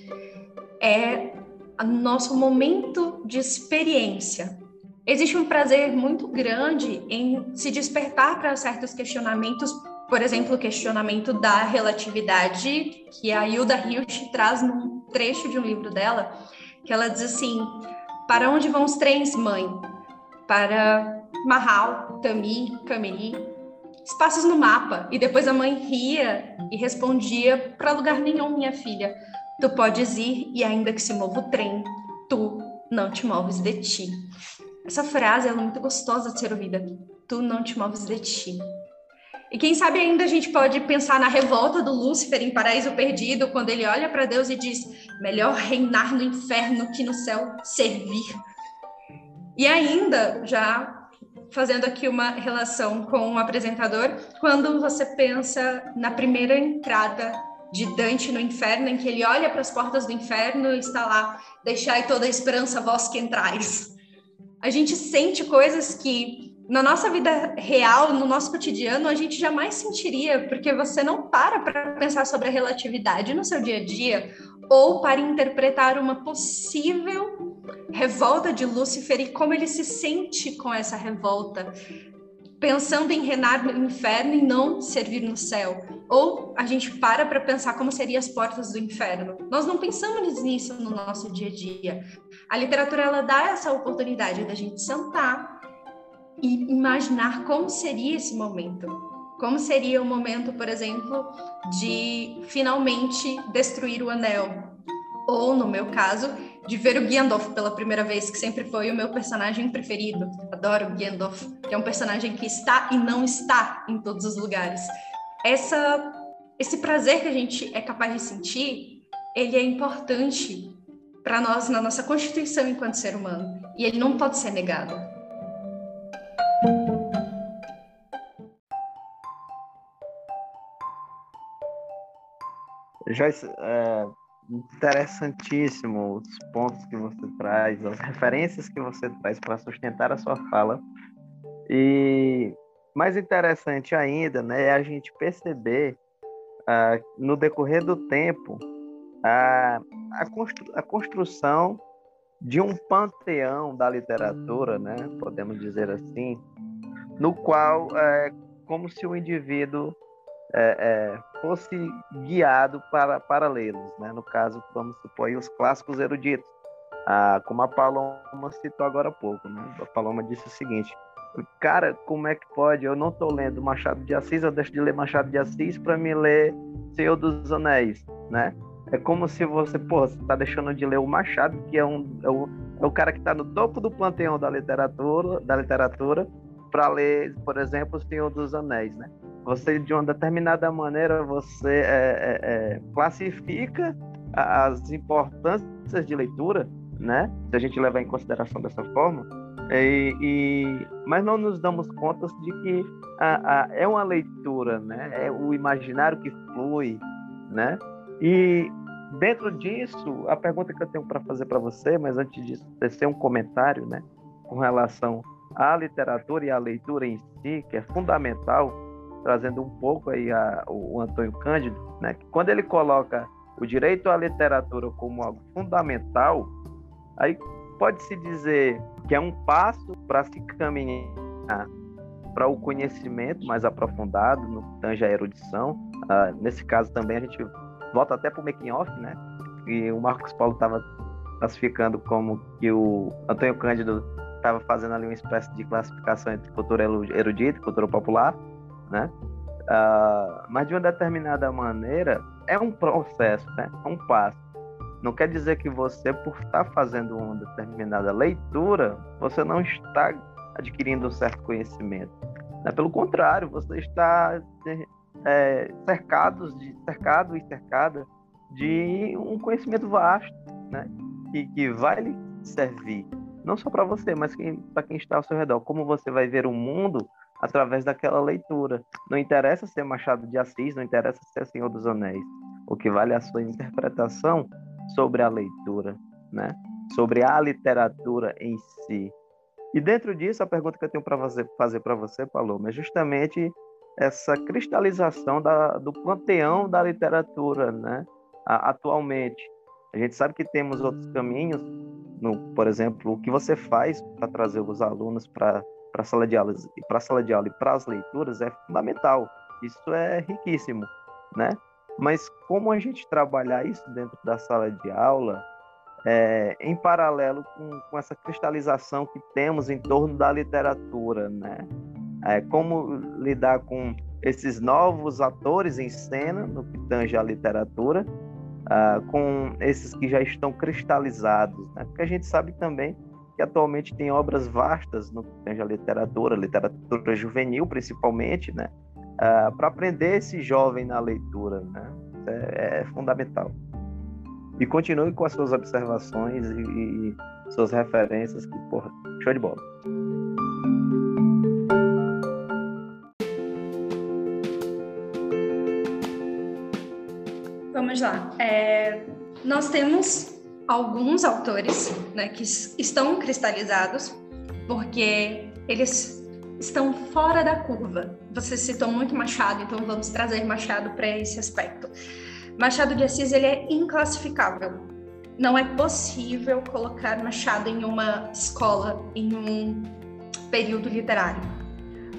É o nosso momento de experiência. Existe um prazer muito grande em se despertar para certos questionamentos, por exemplo, o questionamento da relatividade, que a Hilda Hilst traz num trecho de um livro dela, que ela diz assim: Para onde vão os trens, mãe? Para Mahal, Tami, Camiri, espaços no mapa. E depois a mãe ria e respondia: Para lugar nenhum, minha filha. Tu podes ir e ainda que se mova o trem, tu não te moves de ti. Essa frase é muito gostosa de ser ouvida. Tu não te moves de ti. E quem sabe ainda a gente pode pensar na revolta do Lúcifer em Paraíso Perdido, quando ele olha para Deus e diz: melhor reinar no inferno que no céu servir. E ainda, já fazendo aqui uma relação com o apresentador, quando você pensa na primeira entrada de Dante no inferno, em que ele olha para as portas do inferno e está lá: deixai toda a esperança vós que entrais. A gente sente coisas que na nossa vida real, no nosso cotidiano, a gente jamais sentiria, porque você não para para pensar sobre a relatividade no seu dia a dia, ou para interpretar uma possível revolta de Lúcifer e como ele se sente com essa revolta, pensando em reinar no inferno e não servir no céu. Ou a gente para para pensar como seriam as portas do inferno. Nós não pensamos nisso no nosso dia a dia. A literatura ela dá essa oportunidade da gente sentar e imaginar como seria esse momento. Como seria o momento, por exemplo, de finalmente destruir o anel? Ou, no meu caso, de ver o Gandalf pela primeira vez, que sempre foi o meu personagem preferido. Adoro o Gandalf, que é um personagem que está e não está em todos os lugares. Essa, esse prazer que a gente é capaz de sentir, ele é importante para nós na nossa constituição enquanto ser humano, e ele não pode ser negado. Joyce, é, interessantíssimo os pontos que você traz, as referências que você traz para sustentar a sua fala. E mais interessante ainda né, é a gente perceber uh, no decorrer do tempo a, a, constru a, construção de um panteão da literatura, né, podemos dizer assim, no qual é como se o indivíduo é, é, fosse guiado para, para lê-los. Né? No caso, vamos supor, os clássicos eruditos, ah, como a Paloma citou agora há pouco. Né? A Paloma disse o seguinte: Cara, como é que pode? Eu não estou lendo Machado de Assis, eu deixo de ler Machado de Assis para me ler Senhor dos Anéis, né? É como se você, pô, você tá deixando de ler o Machado, que é, um, é, o, é o cara que está no topo do panteão da literatura, da literatura, para ler, por exemplo, O Senhor dos Anéis, né? Você, de uma determinada maneira, você é, é, é, classifica as importâncias de leitura, né? Se a gente levar em consideração dessa forma, e, e mas não nos damos conta de que a, a, é uma leitura, né? É o imaginário que flui, né? E dentro disso, a pergunta que eu tenho para fazer para você, mas antes disso, ser um comentário, né? Com relação a literatura e a leitura em si, que é fundamental, trazendo um pouco aí a, o Antônio Cândido, né, quando ele coloca o direito à literatura como algo fundamental, aí pode-se dizer que é um passo para se caminhar para o conhecimento mais aprofundado, no que tange a erudição. Ah, nesse caso também a gente volta até para o making off, né? E o Marcos Paulo estava classificando como que o Antônio Cândido estava fazendo ali uma espécie de classificação entre cultura erudita e cultura popular, né? Uh, mas de uma determinada maneira é um processo, né? É um passo. Não quer dizer que você, por estar fazendo uma determinada leitura, você não está adquirindo um certo conhecimento. Né? Pelo contrário, você está é, de, cercado e cercada de um conhecimento vasto, né? E que vai lhe servir não só para você, mas para quem está ao seu redor. Como você vai ver o mundo através daquela leitura. Não interessa ser Machado de Assis, não interessa ser Senhor dos Anéis. O que vale é a sua interpretação sobre a leitura, né? Sobre a literatura em si. E dentro disso, a pergunta que eu tenho para fazer para você, Paloma, é justamente essa cristalização da, do panteão da literatura, né? atualmente. A gente sabe que temos outros caminhos, no, por exemplo, o que você faz para trazer os alunos para para a sala de aula e para sala de aula e para as leituras é fundamental. Isso é riquíssimo, né? Mas como a gente trabalhar isso dentro da sala de aula, é, em paralelo com, com, essa cristalização que temos em torno da literatura, né? É, como lidar com esses novos atores em cena, no que tange a literatura, uh, com esses que já estão cristalizados, né? porque a gente sabe também que atualmente tem obras vastas no que tange a literatura, literatura juvenil principalmente, né? Uh, para aprender esse jovem na leitura, né? É, é, fundamental. E continue com as suas observações e, e suas referências, que, porra, show de bola. Vamos lá. É, nós temos alguns autores né, que estão cristalizados porque eles estão fora da curva. Você citou muito Machado, então vamos trazer Machado para esse aspecto. Machado de Assis ele é inclassificável. Não é possível colocar Machado em uma escola, em um período literário.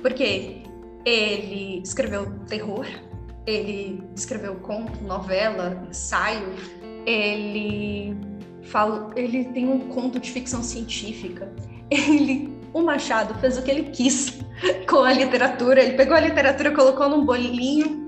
Porque ele escreveu terror, ele escreveu conto, novela, ensaio, ele fala, ele tem um conto de ficção científica. Ele, o Machado fez o que ele quis com a literatura. Ele pegou a literatura, colocou num bolinho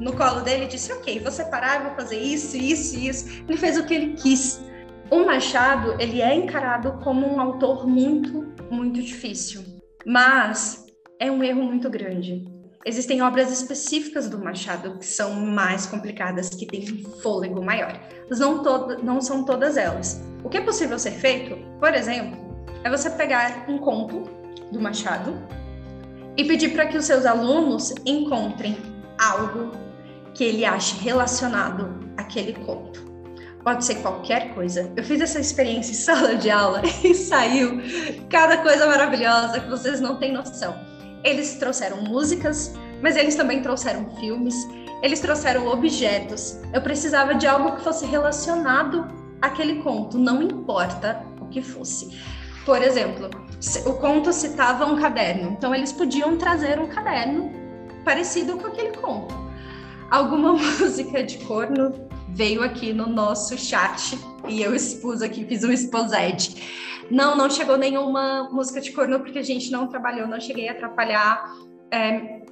no colo dele e disse: "OK, vou separar, vou fazer isso, isso, isso". Ele fez o que ele quis. O Machado, ele é encarado como um autor muito, muito difícil, mas é um erro muito grande. Existem obras específicas do Machado que são mais complicadas, que têm fôlego maior. Mas não, não são todas elas. O que é possível ser feito, por exemplo, é você pegar um conto do Machado e pedir para que os seus alunos encontrem algo que ele ache relacionado àquele conto. Pode ser qualquer coisa. Eu fiz essa experiência em sala de aula e saiu cada coisa maravilhosa que vocês não têm noção. Eles trouxeram músicas, mas eles também trouxeram filmes, eles trouxeram objetos. Eu precisava de algo que fosse relacionado àquele conto, não importa o que fosse. Por exemplo, o conto citava um caderno, então eles podiam trazer um caderno parecido com aquele conto. Alguma música de corno veio aqui no nosso chat e eu expus aqui, fiz um exposed. Não, não chegou nenhuma música de corno porque a gente não trabalhou, não cheguei a atrapalhar é,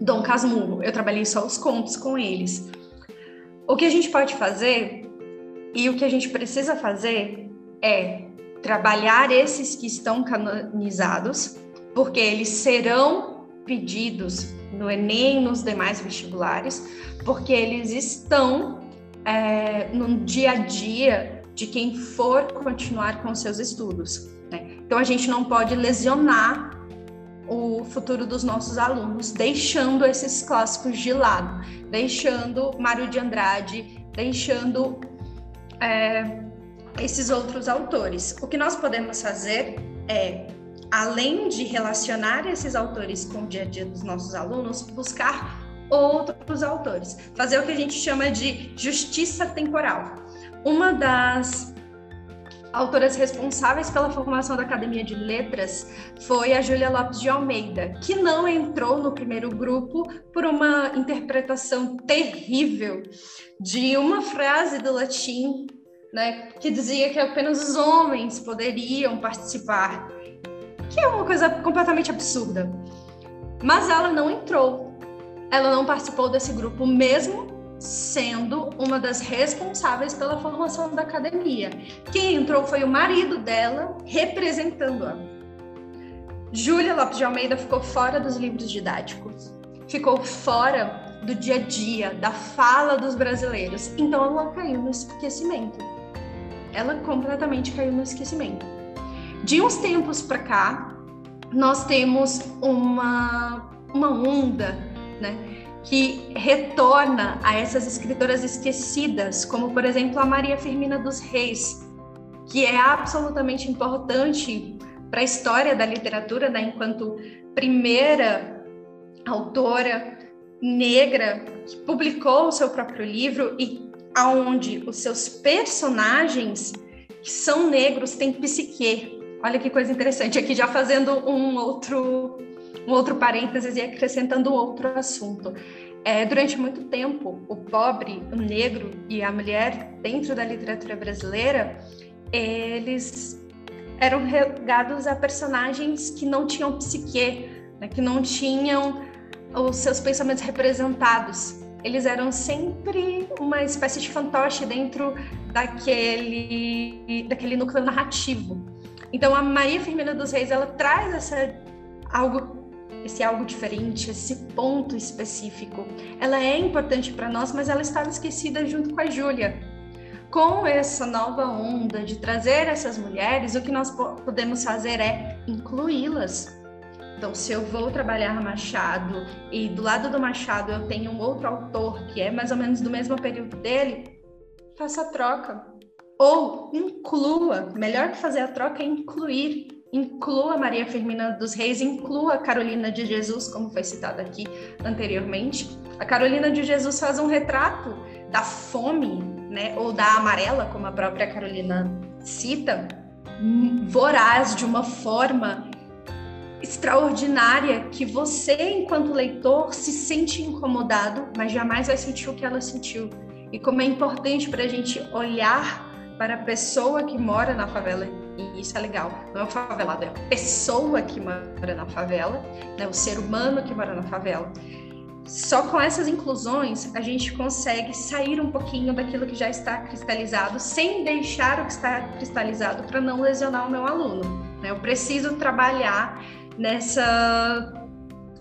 Dom Casmurro. Eu trabalhei só os contos com eles. O que a gente pode fazer e o que a gente precisa fazer é trabalhar esses que estão canonizados, porque eles serão pedidos no Enem, nos demais vestibulares, porque eles estão é, no dia a dia de quem for continuar com seus estudos. Né? Então, a gente não pode lesionar o futuro dos nossos alunos, deixando esses clássicos de lado, deixando Mário de Andrade, deixando é, esses outros autores. O que nós podemos fazer é, além de relacionar esses autores com o dia a dia dos nossos alunos, buscar outros autores, fazer o que a gente chama de justiça temporal. Uma das autoras responsáveis pela formação da Academia de Letras foi a Júlia Lopes de Almeida, que não entrou no primeiro grupo por uma interpretação terrível de uma frase do latim, né, que dizia que apenas os homens poderiam participar, que é uma coisa completamente absurda. Mas ela não entrou. Ela não participou desse grupo mesmo sendo uma das responsáveis pela formação da academia. Quem entrou foi o marido dela, representando-a. Júlia Lopes de Almeida ficou fora dos livros didáticos, ficou fora do dia a dia, da fala dos brasileiros. Então ela caiu no esquecimento. Ela completamente caiu no esquecimento. De uns tempos para cá, nós temos uma, uma onda, né? que retorna a essas escritoras esquecidas, como por exemplo a Maria Firmina dos Reis, que é absolutamente importante para a história da literatura, né, enquanto primeira autora negra que publicou o seu próprio livro e aonde os seus personagens que são negros têm psique. Olha que coisa interessante aqui já fazendo um outro um outro parênteses e acrescentando outro assunto. É, durante muito tempo, o pobre, o negro e a mulher, dentro da literatura brasileira, eles eram regados a personagens que não tinham psique, né, que não tinham os seus pensamentos representados. Eles eram sempre uma espécie de fantoche dentro daquele, daquele núcleo narrativo. Então, a Maria Firmina dos Reis, ela traz essa algo esse algo diferente, esse ponto específico. Ela é importante para nós, mas ela estava esquecida junto com a Júlia. Com essa nova onda de trazer essas mulheres, o que nós podemos fazer é incluí-las. Então, se eu vou trabalhar Machado e do lado do Machado eu tenho um outro autor que é mais ou menos do mesmo período dele, faça a troca. Ou inclua, melhor que fazer a troca é incluir inclua Maria Firmina dos Reis, inclua Carolina de Jesus, como foi citado aqui anteriormente. A Carolina de Jesus faz um retrato da fome, né, ou da amarela, como a própria Carolina cita, voraz de uma forma extraordinária que você, enquanto leitor, se sente incomodado, mas jamais vai sentir o que ela sentiu. E como é importante para a gente olhar para a pessoa que mora na favela, e isso é legal, não é o favelado, é a pessoa que mora na favela, né, o ser humano que mora na favela. Só com essas inclusões a gente consegue sair um pouquinho daquilo que já está cristalizado, sem deixar o que está cristalizado para não lesionar o meu aluno. Né? Eu preciso trabalhar nessa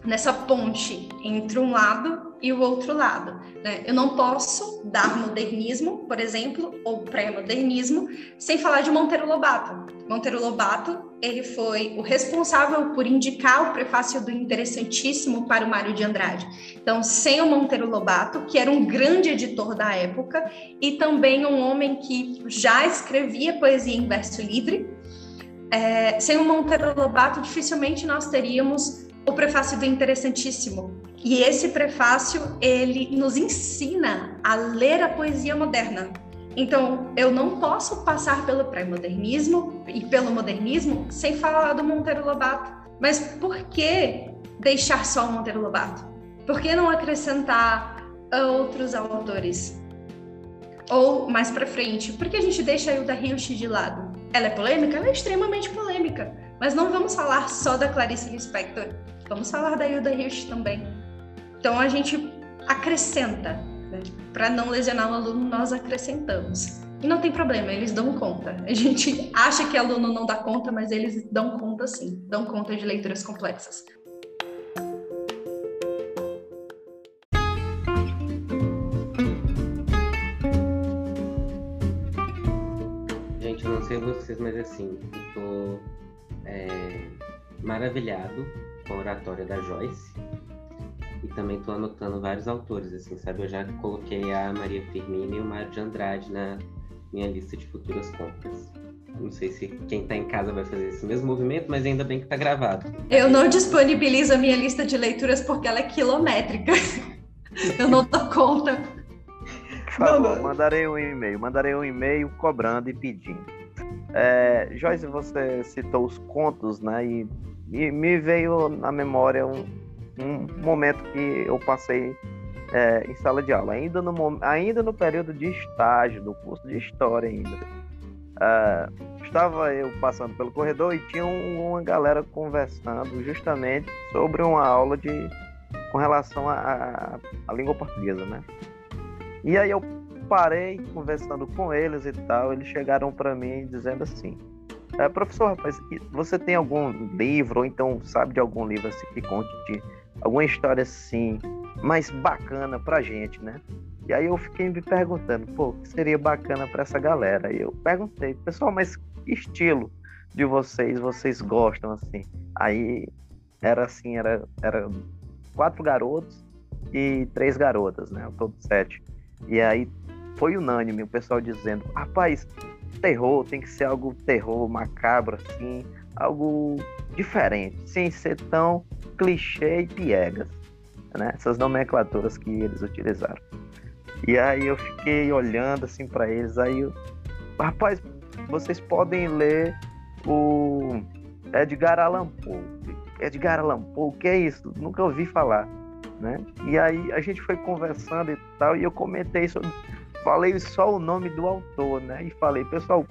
nessa ponte entre um lado e o outro lado. Né? Eu não posso dar modernismo, por exemplo, ou pré-modernismo, sem falar de Monteiro Lobato. Monteiro Lobato, ele foi o responsável por indicar o prefácio do Interessantíssimo para o Mário de Andrade. Então, sem o Monteiro Lobato, que era um grande editor da época, e também um homem que já escrevia poesia em verso livre, é, sem o Monteiro Lobato, dificilmente nós teríamos o prefácio do Interessantíssimo. E esse prefácio, ele nos ensina a ler a poesia moderna. Então, eu não posso passar pelo pré-modernismo e pelo modernismo sem falar do Monteiro Lobato. Mas por que deixar só o Monteiro Lobato? Por que não acrescentar outros autores? Ou mais para frente, por que a gente deixa a Hilda Hilst de lado? Ela é polêmica? Ela é extremamente polêmica. Mas não vamos falar só da Clarice Lispector. Vamos falar da Hilda Hilst também. Então a gente acrescenta, né? para não lesionar o aluno, nós acrescentamos. E não tem problema, eles dão conta. A gente acha que aluno não dá conta, mas eles dão conta sim, dão conta de leituras complexas. Gente, eu não sei vocês, mas assim, eu tô é, maravilhado com a oratória da Joyce. E também estou anotando vários autores, assim, sabe? Eu já coloquei a Maria Firmina e o Mário de Andrade na minha lista de futuras compras. Não sei se quem está em casa vai fazer esse mesmo movimento, mas ainda bem que está gravado. Eu não disponibilizo a minha lista de leituras porque ela é quilométrica. Eu não dou conta. Por favor, não, mandarei um e-mail. Mandarei um e-mail cobrando e pedindo. É, Joyce, você citou os contos, né? E, e me veio na memória um, um momento que eu passei é, em sala de aula, ainda no, ainda no período de estágio do curso de História ainda. Uh, estava eu passando pelo corredor e tinha um, uma galera conversando justamente sobre uma aula de com relação à língua portuguesa, né? E aí eu parei conversando com eles e tal, eles chegaram para mim dizendo assim: é, professor, rapaz, você tem algum livro ou então sabe de algum livro assim que conte de alguma história assim mais bacana pra gente, né? E aí eu fiquei me perguntando, pô, o que seria bacana para essa galera? E eu perguntei, pessoal, mas que estilo de vocês vocês gostam assim? Aí era assim, era, era quatro garotos e três garotas, né? Todo sete. E aí foi unânime o pessoal dizendo, rapaz, terror tem que ser algo terror macabro assim, algo diferente, sem ser tão clichê e piegas, né? Essas nomenclaturas que eles utilizaram. E aí eu fiquei olhando assim para eles, aí eu, rapaz, vocês podem ler o Edgar Allan Poe. Edgar Allan Poe, o que é isso? Nunca ouvi falar, né? E aí a gente foi conversando e tal, e eu comentei sobre falei só o nome do autor, né? E falei, pessoal,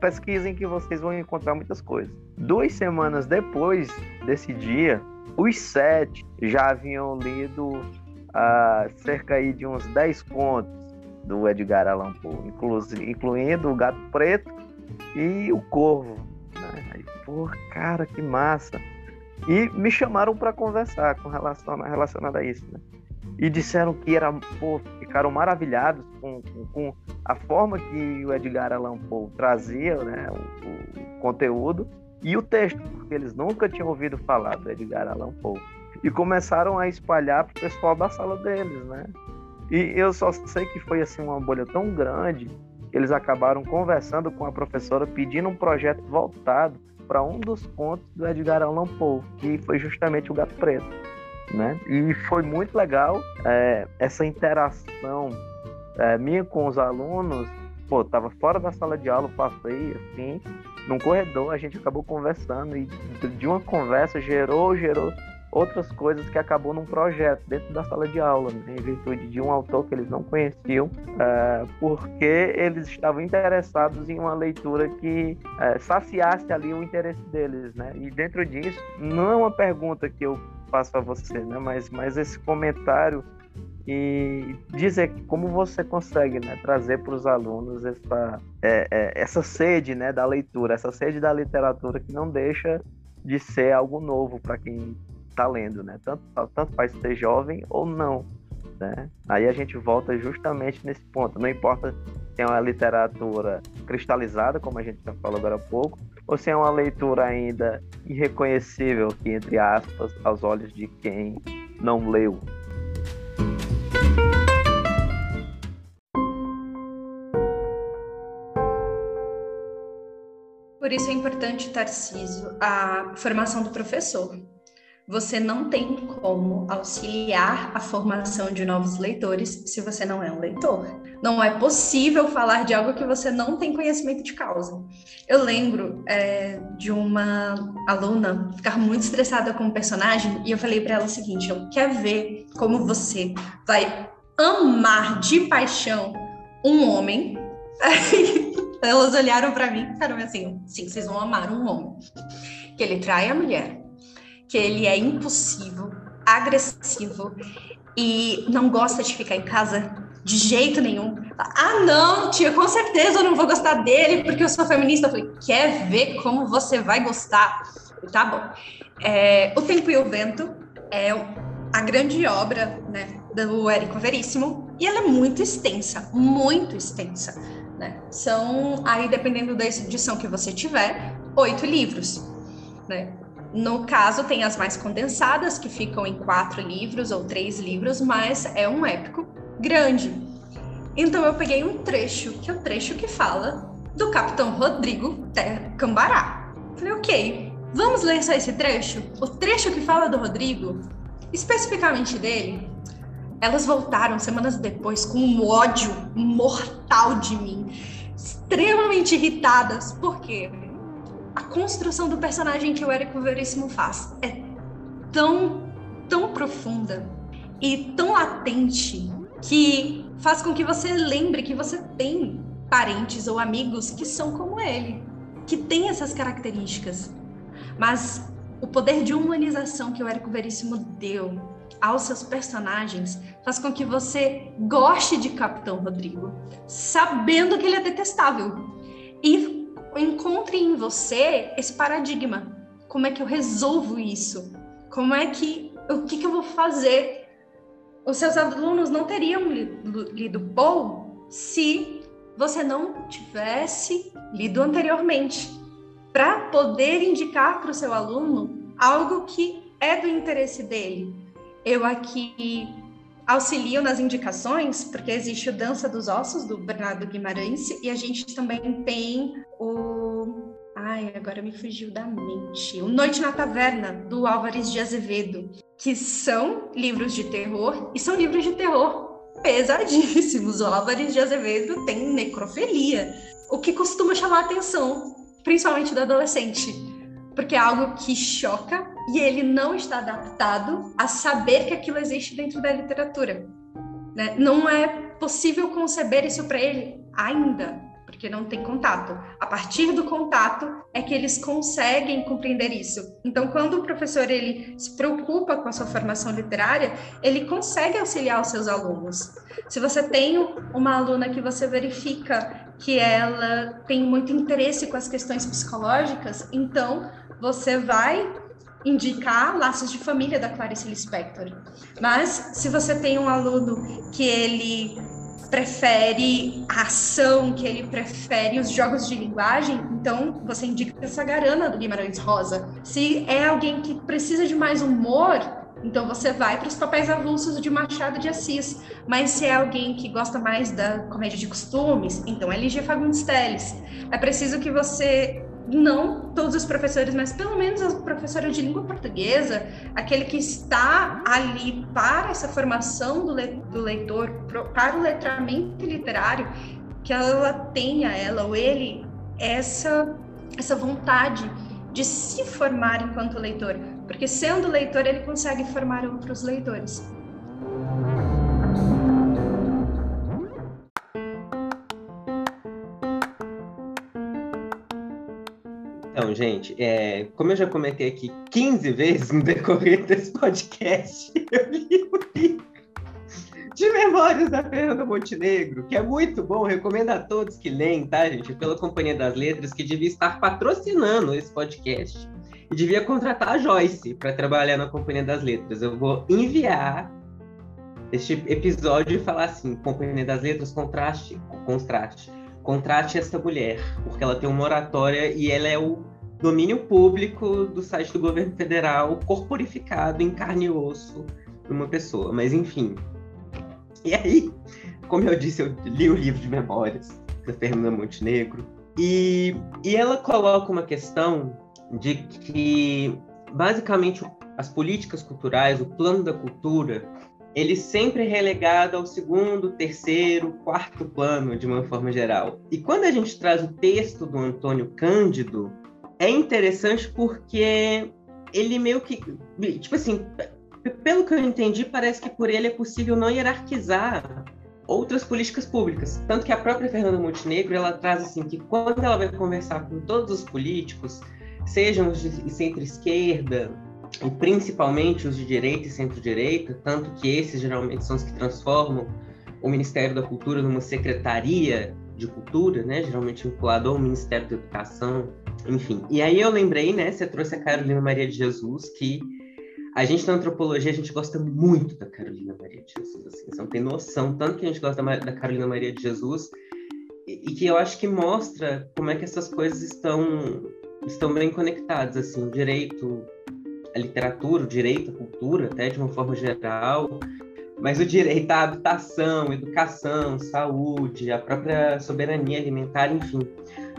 pesquisem que vocês vão encontrar muitas coisas. Duas semanas depois desse dia, os sete já haviam lido uh, cerca aí de uns dez contos do Edgar Allan Poe, incluindo o Gato Preto e o Corvo. Né? Aí, pô, cara, que massa! E me chamaram para conversar com relação relacionado a isso, né? E disseram que era, pô, ficaram maravilhados com, com, com, a forma que o Edgar Allan Poe trazia né, o, o, conteúdo e o texto, porque eles nunca tinham ouvido falar do Edgar Allan Poe. E começaram a espalhar para o pessoal da sala deles, né? E eu só sei que foi assim uma bolha tão grande que eles acabaram conversando com a professora pedindo um projeto voltado para um dos contos do Edgar Allan Poe, que foi justamente o Gato Preto né? E foi muito legal é, essa interação é, minha com os alunos. Pô, tava fora da sala de aula, passei assim, num corredor, a gente acabou conversando e de uma conversa gerou, gerou outras coisas que acabou num projeto dentro da sala de aula, né, em virtude de um autor que eles não conheciam, uh, porque eles estavam interessados em uma leitura que uh, saciasse ali o interesse deles, né? E dentro disso, não é uma pergunta que eu faço a você, né? Mas, mas esse comentário e dizer como você consegue né, trazer para os alunos essa, é, é, essa sede né, da leitura, essa sede da literatura que não deixa de ser algo novo para quem está lendo, né? Tanto, tanto faz ser jovem ou não. Né? Aí a gente volta justamente nesse ponto. Não importa se é uma literatura cristalizada, como a gente já falou agora há pouco, ou se é uma leitura ainda irreconhecível, que, entre aspas, aos olhos de quem não leu. Por isso é importante, Tarcísio, a formação do professor. Você não tem como auxiliar a formação de novos leitores se você não é um leitor. Não é possível falar de algo que você não tem conhecimento de causa. Eu lembro é, de uma aluna ficar muito estressada com o um personagem e eu falei para ela o seguinte: eu quero ver como você vai amar de paixão um homem. Elas olharam para mim e ficaram assim: sim, vocês vão amar um homem. Que ele trai a mulher, que ele é impulsivo, agressivo e não gosta de ficar em casa de jeito nenhum. Ah, não, tia, com certeza eu não vou gostar dele porque eu sou feminista. Eu falei: quer ver como você vai gostar? Tá bom. É, o Tempo e o Vento é a grande obra né, do Érico Veríssimo e ela é muito extensa, muito extensa. Né? São, aí dependendo da edição que você tiver, oito livros. Né? No caso, tem as mais condensadas, que ficam em quatro livros ou três livros, mas é um épico grande. Então eu peguei um trecho, que é o trecho que fala do Capitão Rodrigo Cambará. Falei, ok, vamos ler só esse trecho? O trecho que fala do Rodrigo, especificamente dele, elas voltaram semanas depois com um ódio mortal de mim, extremamente irritadas, porque a construção do personagem que o Érico Veríssimo faz é tão, tão profunda e tão latente que faz com que você lembre que você tem parentes ou amigos que são como ele, que têm essas características. Mas o poder de humanização que o Érico Veríssimo deu aos seus personagens faz com que você goste de Capitão Rodrigo, sabendo que ele é detestável. E encontre em você esse paradigma. Como é que eu resolvo isso? Como é que o que, que eu vou fazer? Os seus alunos não teriam lido, lido Paul se você não tivesse lido anteriormente, para poder indicar para o seu aluno algo que é do interesse dele, eu aqui auxilio nas indicações, porque existe o Dança dos Ossos, do Bernardo Guimarães, e a gente também tem o. Ai, agora me fugiu da mente. O Noite na Taverna, do Álvares de Azevedo, que são livros de terror, e são livros de terror pesadíssimos. O Álvares de Azevedo tem necrofilia, o que costuma chamar a atenção, principalmente do adolescente, porque é algo que choca e ele não está adaptado a saber que aquilo existe dentro da literatura. Né? Não é possível conceber isso para ele ainda, porque não tem contato. A partir do contato é que eles conseguem compreender isso. Então, quando o professor ele se preocupa com a sua formação literária, ele consegue auxiliar os seus alunos. Se você tem uma aluna que você verifica que ela tem muito interesse com as questões psicológicas, então você vai indicar Laços de Família da Clarice Lispector. Mas se você tem um aluno que ele prefere a ação, que ele prefere os jogos de linguagem, então você indica essa garana do Guimarães Rosa. Se é alguém que precisa de mais humor, então você vai para os papéis avulsos de Machado de Assis. Mas se é alguém que gosta mais da comédia de costumes, então é Ligia Fagundes Telles. É preciso que você não todos os professores, mas pelo menos a professora de língua portuguesa, aquele que está ali para essa formação do, le do leitor, pro, para o letramento literário, que ela tenha, ela ou ele, essa essa vontade de se formar enquanto leitor, porque sendo leitor ele consegue formar outros leitores. Então, gente, é, como eu já comentei aqui 15 vezes no decorrer desse podcast, eu li o livro de Memórias da Fernanda Montenegro, que é muito bom, recomendo a todos que leem, tá, gente? Pela Companhia das Letras, que devia estar patrocinando esse podcast. E devia contratar a Joyce para trabalhar na Companhia das Letras. Eu vou enviar este episódio e falar assim: Companhia das Letras, contraste, contraste contrate essa mulher, porque ela tem uma oratória e ela é o domínio público do site do governo federal, corporificado em carne e osso de uma pessoa. Mas enfim. E aí, como eu disse, eu li o livro de memórias da Fernanda Montenegro e, e ela coloca uma questão de que basicamente as políticas culturais, o plano da cultura, ele sempre é relegado ao segundo, terceiro, quarto plano, de uma forma geral. E quando a gente traz o texto do Antônio Cândido, é interessante porque ele meio que. Tipo assim, pelo que eu entendi, parece que por ele é possível não hierarquizar outras políticas públicas. Tanto que a própria Fernanda Montenegro ela traz assim que quando ela vai conversar com todos os políticos, sejam os de centro-esquerda, e principalmente os de direita e centro-direita, tanto que esses geralmente são os que transformam o Ministério da Cultura numa secretaria de cultura, né, geralmente vinculado ao Ministério da Educação, enfim. E aí eu lembrei, né, você trouxe a Carolina Maria de Jesus, que a gente na antropologia, a gente gosta muito da Carolina Maria de Jesus, assim, você não tem noção, tanto que a gente gosta da Carolina Maria de Jesus, e, e que eu acho que mostra como é que essas coisas estão estão bem conectadas, assim, direito, a literatura, o direito, a cultura, até de uma forma geral, mas o direito à habitação, educação, saúde, a própria soberania alimentar, enfim.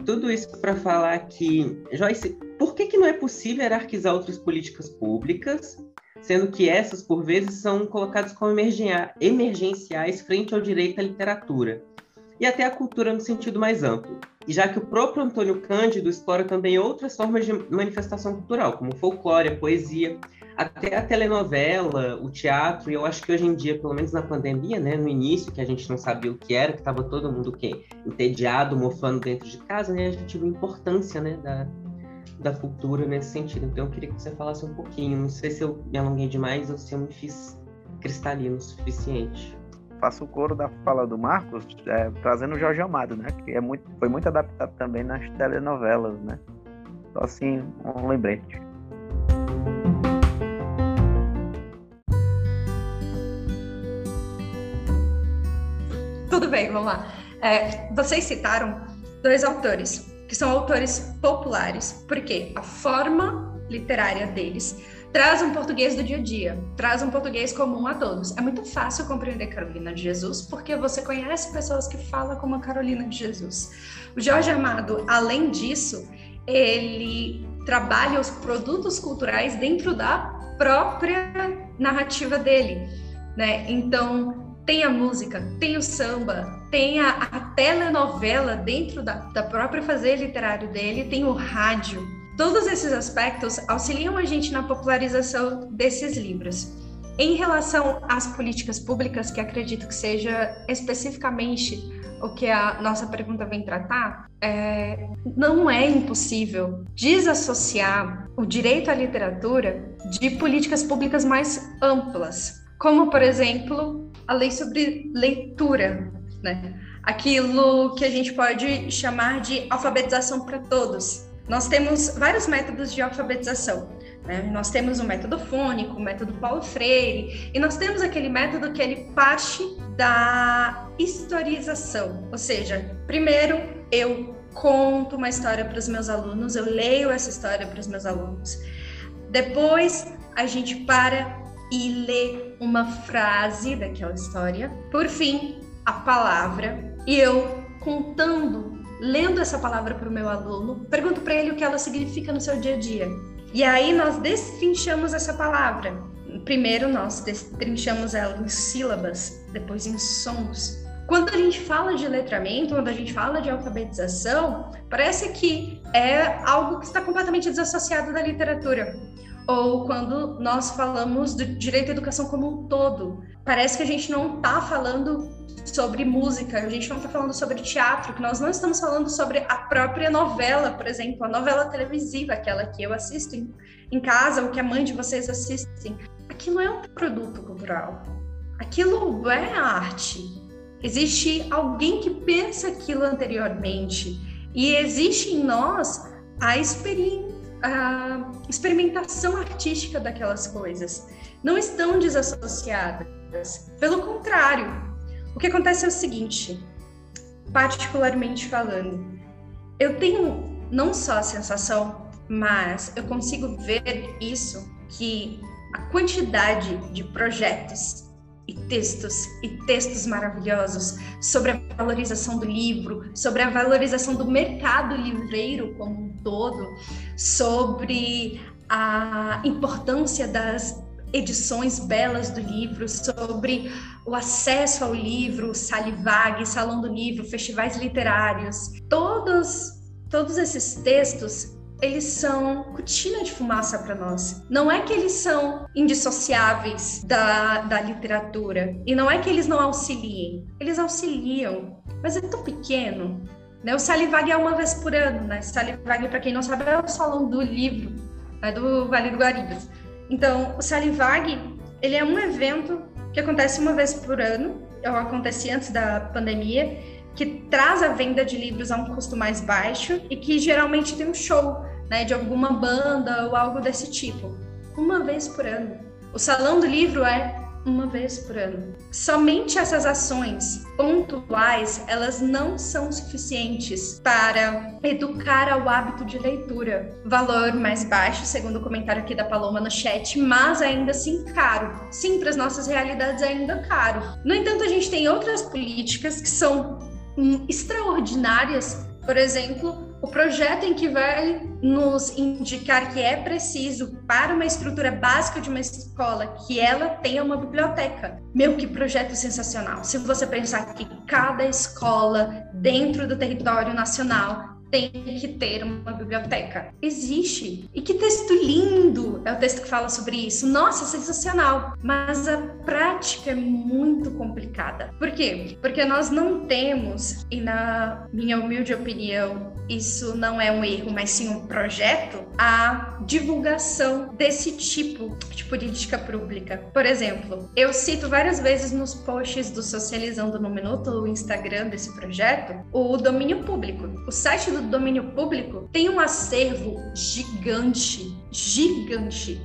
Tudo isso para falar que, Joyce, por que, que não é possível hierarquizar outras políticas públicas, sendo que essas, por vezes, são colocadas como emergenciais frente ao direito à literatura? E até à cultura no sentido mais amplo. E já que o próprio Antônio Cândido explora também outras formas de manifestação cultural, como folclore, a poesia, até a telenovela, o teatro, e eu acho que hoje em dia, pelo menos na pandemia, né, no início, que a gente não sabia o que era, que estava todo mundo que entediado, mofando dentro de casa, né, a gente viu a importância, né, da, da cultura nesse sentido. Então eu queria que você falasse um pouquinho, não sei se eu me alonguei demais ou se eu me fiz cristalino o suficiente faço o coro da fala do Marcos, é, trazendo o Jorge Amado, né? Que é muito, foi muito adaptado também nas telenovelas, né? Só assim, um lembrete. Tudo bem, vamos lá. É, vocês citaram dois autores, que são autores populares, porque a forma literária deles traz um português do dia a dia, traz um português comum a todos. É muito fácil compreender Carolina de Jesus porque você conhece pessoas que falam como a Carolina de Jesus. O Jorge Amado, além disso, ele trabalha os produtos culturais dentro da própria narrativa dele, né? Então, tem a música, tem o samba, tem a, a telenovela dentro da, da própria fazer literário dele, tem o rádio, Todos esses aspectos auxiliam a gente na popularização desses livros. Em relação às políticas públicas, que acredito que seja especificamente o que a nossa pergunta vem tratar, é, não é impossível desassociar o direito à literatura de políticas públicas mais amplas, como, por exemplo, a lei sobre leitura, né? aquilo que a gente pode chamar de alfabetização para todos, nós temos vários métodos de alfabetização. Né? Nós temos o método fônico, o método Paulo Freire, e nós temos aquele método que ele parte da historização, ou seja, primeiro eu conto uma história para os meus alunos, eu leio essa história para os meus alunos. Depois a gente para e lê uma frase daquela história. Por fim, a palavra e eu contando lendo essa palavra para o meu aluno, pergunto para ele o que ela significa no seu dia a dia. E aí nós destrinchamos essa palavra. Primeiro nós destrinchamos ela em sílabas, depois em sons, quando a gente fala de letramento, quando a gente fala de alfabetização, parece que é algo que está completamente desassociado da literatura. Ou quando nós falamos do direito à educação como um todo, parece que a gente não está falando sobre música, a gente não está falando sobre teatro, que nós não estamos falando sobre a própria novela, por exemplo, a novela televisiva, aquela que eu assisto em, em casa, ou que a mãe de vocês assistem. Aquilo é um produto cultural. Aquilo é arte. Existe alguém que pensa aquilo anteriormente. E existe em nós a, experi a experimentação artística daquelas coisas. Não estão desassociadas. Pelo contrário, o que acontece é o seguinte, particularmente falando, eu tenho não só a sensação, mas eu consigo ver isso que a quantidade de projetos e textos e textos maravilhosos sobre a valorização do livro, sobre a valorização do mercado livreiro como um todo, sobre a importância das edições belas do livro, sobre o acesso ao livro, Salivag, Salão do Livro, festivais literários. Todos todos esses textos eles são cortina de fumaça para nós. Não é que eles são indissociáveis da, da literatura, e não é que eles não auxiliem. Eles auxiliam, mas é tão pequeno. Né? O Salivag é uma vez por ano, né? Salivag, para quem não sabe, é o salão do livro, né? do Vale do Guaribas. Então, o Salivag, ele é um evento que acontece uma vez por ano, ou acontecia antes da pandemia, que traz a venda de livros a um custo mais baixo e que geralmente tem um show, né, de alguma banda ou algo desse tipo, uma vez por ano. O Salão do Livro é uma vez por ano. Somente essas ações pontuais, elas não são suficientes para educar ao hábito de leitura. Valor mais baixo, segundo o comentário aqui da Paloma no chat, mas ainda assim caro. Sim, para as nossas realidades ainda caro. No entanto, a gente tem outras políticas que são hum, extraordinárias por exemplo, o projeto em que vai nos indicar que é preciso para uma estrutura básica de uma escola que ela tenha uma biblioteca. Meu, que projeto sensacional! Se você pensar que cada escola dentro do território nacional tem que ter uma biblioteca. Existe. E que texto lindo é o texto que fala sobre isso. Nossa, sensacional. Mas a prática é muito complicada. Por quê? Porque nós não temos, e na minha humilde opinião, isso não é um erro, mas sim um projeto, a divulgação desse tipo de política pública. Por exemplo, eu cito várias vezes nos posts do Socializando no Minuto, o Instagram desse projeto, o domínio público. O site do domínio público tem um acervo gigante, gigante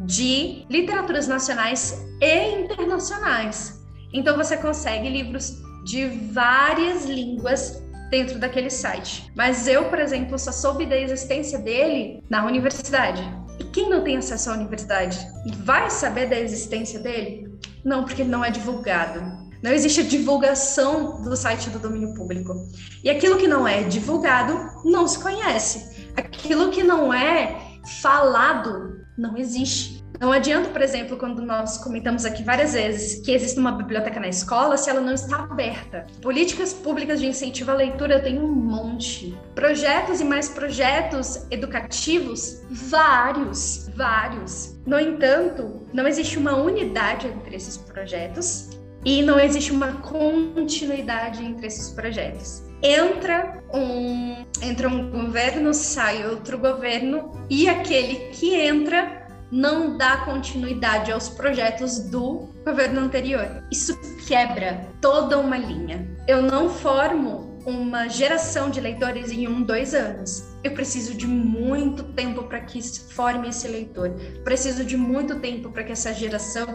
de literaturas nacionais e internacionais. Então você consegue livros de várias línguas dentro daquele site. Mas eu, por exemplo, só soube da existência dele na universidade. E quem não tem acesso à universidade vai saber da existência dele? Não, porque ele não é divulgado. Não existe divulgação do site do domínio público. E aquilo que não é divulgado não se conhece. Aquilo que não é falado não existe. Não adianta, por exemplo, quando nós comentamos aqui várias vezes que existe uma biblioteca na escola se ela não está aberta. Políticas públicas de incentivo à leitura tem um monte. Projetos e mais projetos educativos, vários, vários. No entanto, não existe uma unidade entre esses projetos e não existe uma continuidade entre esses projetos. Entra um, entra um governo, sai outro governo e aquele que entra não dá continuidade aos projetos do governo anterior. Isso quebra toda uma linha. Eu não formo uma geração de leitores em um, dois anos. Eu preciso de muito tempo para que forme esse leitor. Preciso de muito tempo para que essa geração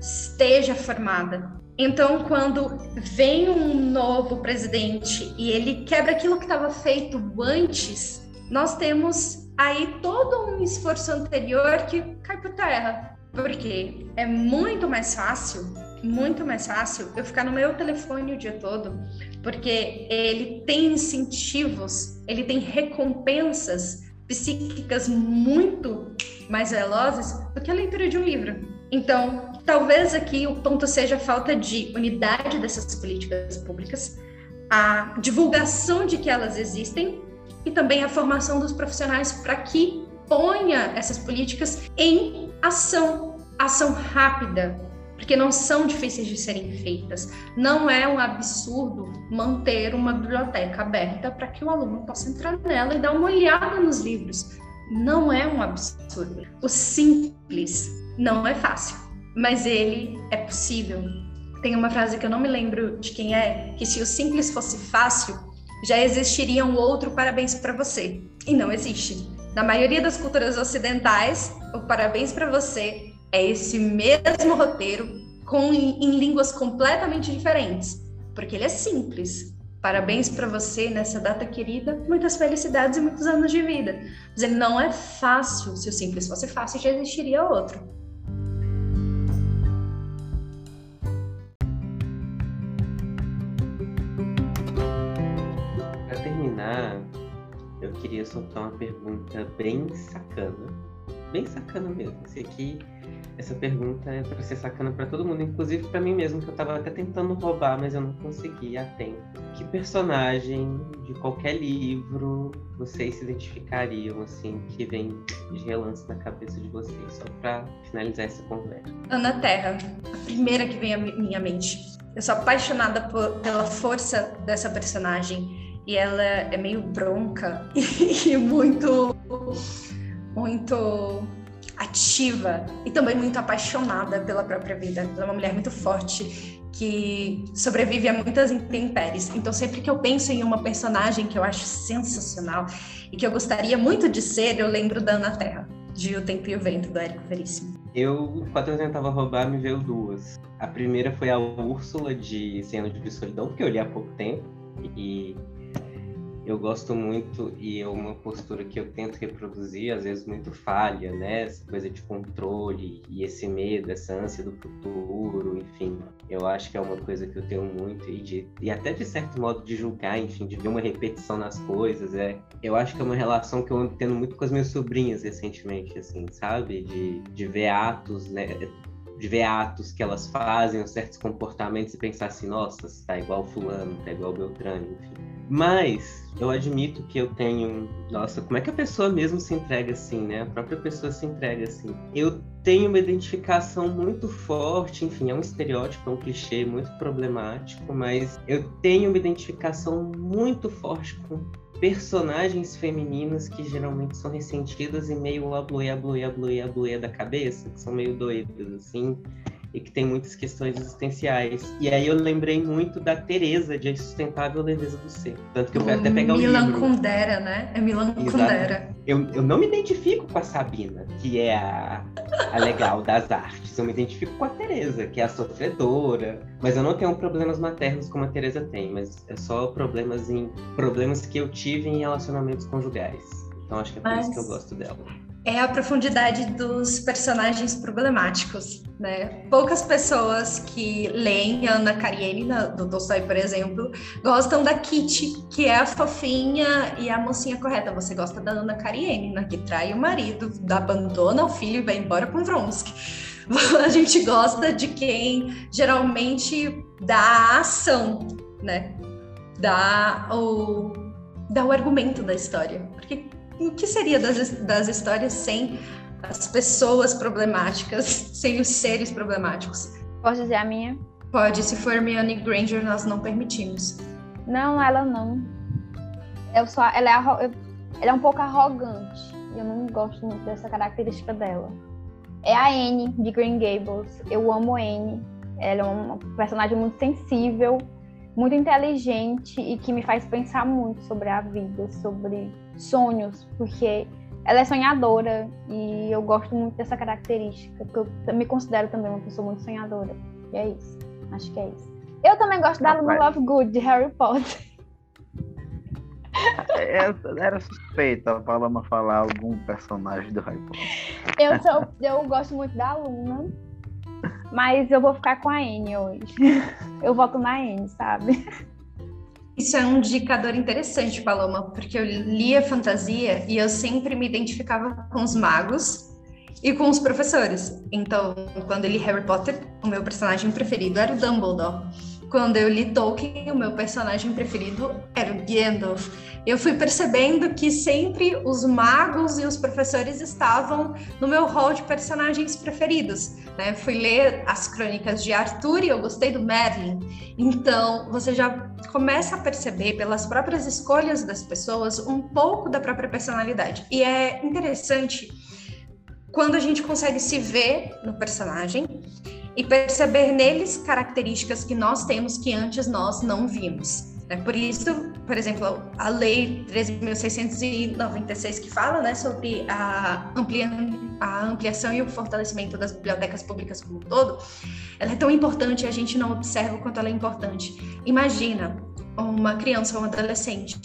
esteja formada. Então, quando vem um novo presidente e ele quebra aquilo que estava feito antes, nós temos aí todo um esforço anterior que cai por terra. Porque é muito mais fácil, muito mais fácil eu ficar no meu telefone o dia todo, porque ele tem incentivos, ele tem recompensas psíquicas muito mais velozes do que a leitura de um livro. Então, talvez aqui o ponto seja a falta de unidade dessas políticas públicas, a divulgação de que elas existem e também a formação dos profissionais para que ponha essas políticas em ação, ação rápida, porque não são difíceis de serem feitas. Não é um absurdo manter uma biblioteca aberta para que o aluno possa entrar nela e dar uma olhada nos livros. Não é um absurdo. O simples não é fácil, mas ele é possível. Tem uma frase que eu não me lembro de quem é, que se o simples fosse fácil, já existiria um outro parabéns para você. E não existe. Na maioria das culturas ocidentais, o parabéns para você é esse mesmo roteiro com em, línguas completamente diferentes, porque ele é simples. Parabéns para você nessa data querida, muitas felicidades e muitos anos de vida. Mas ele não é fácil. Se o simples fosse fácil, já existiria outro. Queria soltar uma pergunta bem sacana. Bem sacana mesmo. Esse aqui, essa pergunta é para ser sacana para todo mundo, inclusive para mim mesmo, que eu estava até tentando roubar, mas eu não consegui a tempo. Que personagem de qualquer livro vocês se identificariam, assim, que vem de relance na cabeça de vocês, só para finalizar essa conversa? Ana Terra, a primeira que vem à minha mente. Eu sou apaixonada por, pela força dessa personagem e ela é meio bronca e muito muito ativa e também muito apaixonada pela própria vida. Ela é uma mulher muito forte que sobrevive a muitas intempéries. Então, sempre que eu penso em uma personagem que eu acho sensacional e que eu gostaria muito de ser, eu lembro da Ana Terra, de O Tempo e o Vento, do Érico Veríssimo. Eu, quando eu tentava roubar, me veio duas. A primeira foi a Úrsula de Cena de Solidão, porque eu li há pouco tempo. E eu gosto muito e é uma postura que eu tento reproduzir, às vezes muito falha, né? Essa coisa de controle e esse medo, essa ânsia do futuro, enfim. Eu acho que é uma coisa que eu tenho muito e, de, e até de certo modo de julgar, enfim, de ver uma repetição nas coisas. É, eu acho que é uma relação que eu ando tendo muito com as minhas sobrinhas recentemente, assim, sabe? De, de ver atos, né? de ver atos que elas fazem, certos comportamentos e pensar assim, nossa, tá igual fulano, tá igual Beltrano, enfim. Mas eu admito que eu tenho. Nossa, como é que a pessoa mesmo se entrega assim, né? A própria pessoa se entrega assim. Eu tenho uma identificação muito forte, enfim, é um estereótipo, é um clichê muito problemático, mas eu tenho uma identificação muito forte com personagens femininas que geralmente são ressentidas e meio abluê, abluê, abluê, abluê da cabeça, que são meio doidas, assim e que tem muitas questões existenciais. E aí eu lembrei muito da Teresa de A Insustentável Leveza do Ser. Tanto que eu fui até pegar o Milan livro. Kundera, né? É Milan Exato. Kundera. Eu, eu não me identifico com a Sabina, que é a, a legal das artes. Eu me identifico com a Teresa, que é a sofredora. Mas eu não tenho problemas maternos como a Teresa tem, mas é só problemas em problemas que eu tive em relacionamentos conjugais. Então acho que é por mas... isso que eu gosto dela é a profundidade dos personagens problemáticos, né? Poucas pessoas que leem Ana Karenina, do Tolstói, por exemplo, gostam da Kitty, que é a fofinha e a mocinha correta. Você gosta da Ana Karenina, que trai o marido, abandona o filho e vai embora com Vronsky. A gente gosta de quem geralmente dá a ação, né? Dá o, dá o argumento da história. Porque o que seria das, das histórias sem as pessoas problemáticas, sem os seres problemáticos? Posso dizer a minha? Pode, se for Hermione Granger, nós não permitimos. Não, ela não. Eu só, ela, é, ela é um pouco arrogante. Eu não gosto muito dessa característica dela. É a Anne, de Green Gables. Eu amo a Anne. Ela é uma personagem muito sensível, muito inteligente e que me faz pensar muito sobre a vida, sobre sonhos, porque ela é sonhadora e eu gosto muito dessa característica, porque eu me considero também uma pessoa muito sonhadora. E é isso. Acho que é isso. Eu também gosto da Luna Lovegood, de Harry Potter. É, era suspeita a Paloma falar algum personagem do Harry Potter. Eu, sou, eu gosto muito da Luna, mas eu vou ficar com a Anne hoje. Eu voto na Anne, sabe? Isso é um indicador interessante, Paloma, porque eu lia fantasia e eu sempre me identificava com os magos e com os professores. Então, quando eu li Harry Potter, o meu personagem preferido era o Dumbledore. Quando eu li Tolkien, o meu personagem preferido era o Gandalf. Eu fui percebendo que sempre os magos e os professores estavam no meu hall de personagens preferidos. Né? Fui ler as crônicas de Arthur e eu gostei do Merlin. Então, você já começa a perceber pelas próprias escolhas das pessoas um pouco da própria personalidade. E é interessante quando a gente consegue se ver no personagem e perceber neles características que nós temos que antes nós não vimos. É por isso, por exemplo, a Lei 13.696 que fala né, sobre a, a ampliação e o fortalecimento das bibliotecas públicas como um todo, ela é tão importante e a gente não observa o quanto ela é importante. Imagina uma criança ou um adolescente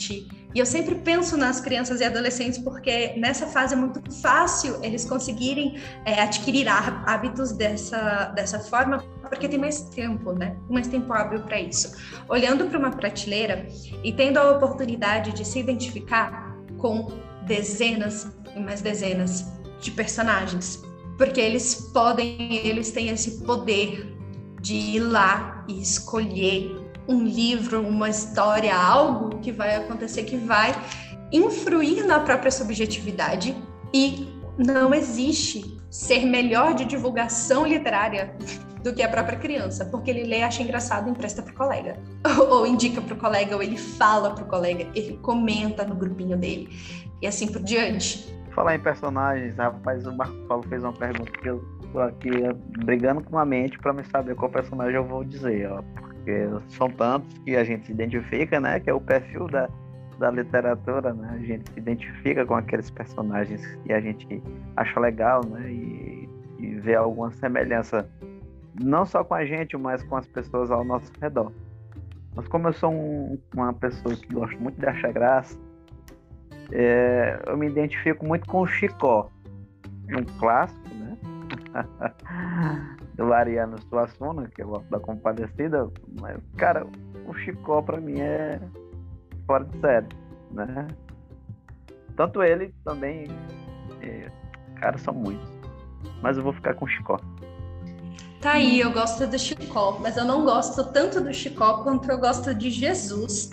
e eu sempre penso nas crianças e adolescentes porque nessa fase é muito fácil eles conseguirem é, adquirir hábitos dessa, dessa forma, porque tem mais tempo, né? Mais tempo hábil para isso. Olhando para uma prateleira e tendo a oportunidade de se identificar com dezenas e mais dezenas de personagens, porque eles podem, eles têm esse poder de ir lá e escolher um livro, uma história, algo que vai acontecer que vai influir na própria subjetividade. E não existe ser melhor de divulgação literária do que a própria criança, porque ele lê, acha engraçado e empresta para o colega, ou, indica para o colega, ou ele fala para o colega, ele comenta no grupinho dele. E assim por diante. Falar em personagens, rapaz, o Marco Paulo fez uma pergunta que eu tô aqui brigando com a mente para me saber qual personagem eu vou dizer, ó porque são tantos que a gente se identifica, né? Que é o perfil da, da literatura, né? A gente se identifica com aqueles personagens que a gente acha legal, né? E, e vê alguma semelhança, não só com a gente, mas com as pessoas ao nosso redor. Mas como eu sou um, uma pessoa que gosta muito de achar graça, é, eu me identifico muito com o Chicó, um clássico, né? do Ariano Suassuna, que é o da Compadecida, mas, cara, o Chicó pra mim é fora de série, né? Tanto ele também, é, cara, são muitos. Mas eu vou ficar com o Chicó. Tá aí, eu gosto do Chicó, mas eu não gosto tanto do Chicó quanto eu gosto de Jesus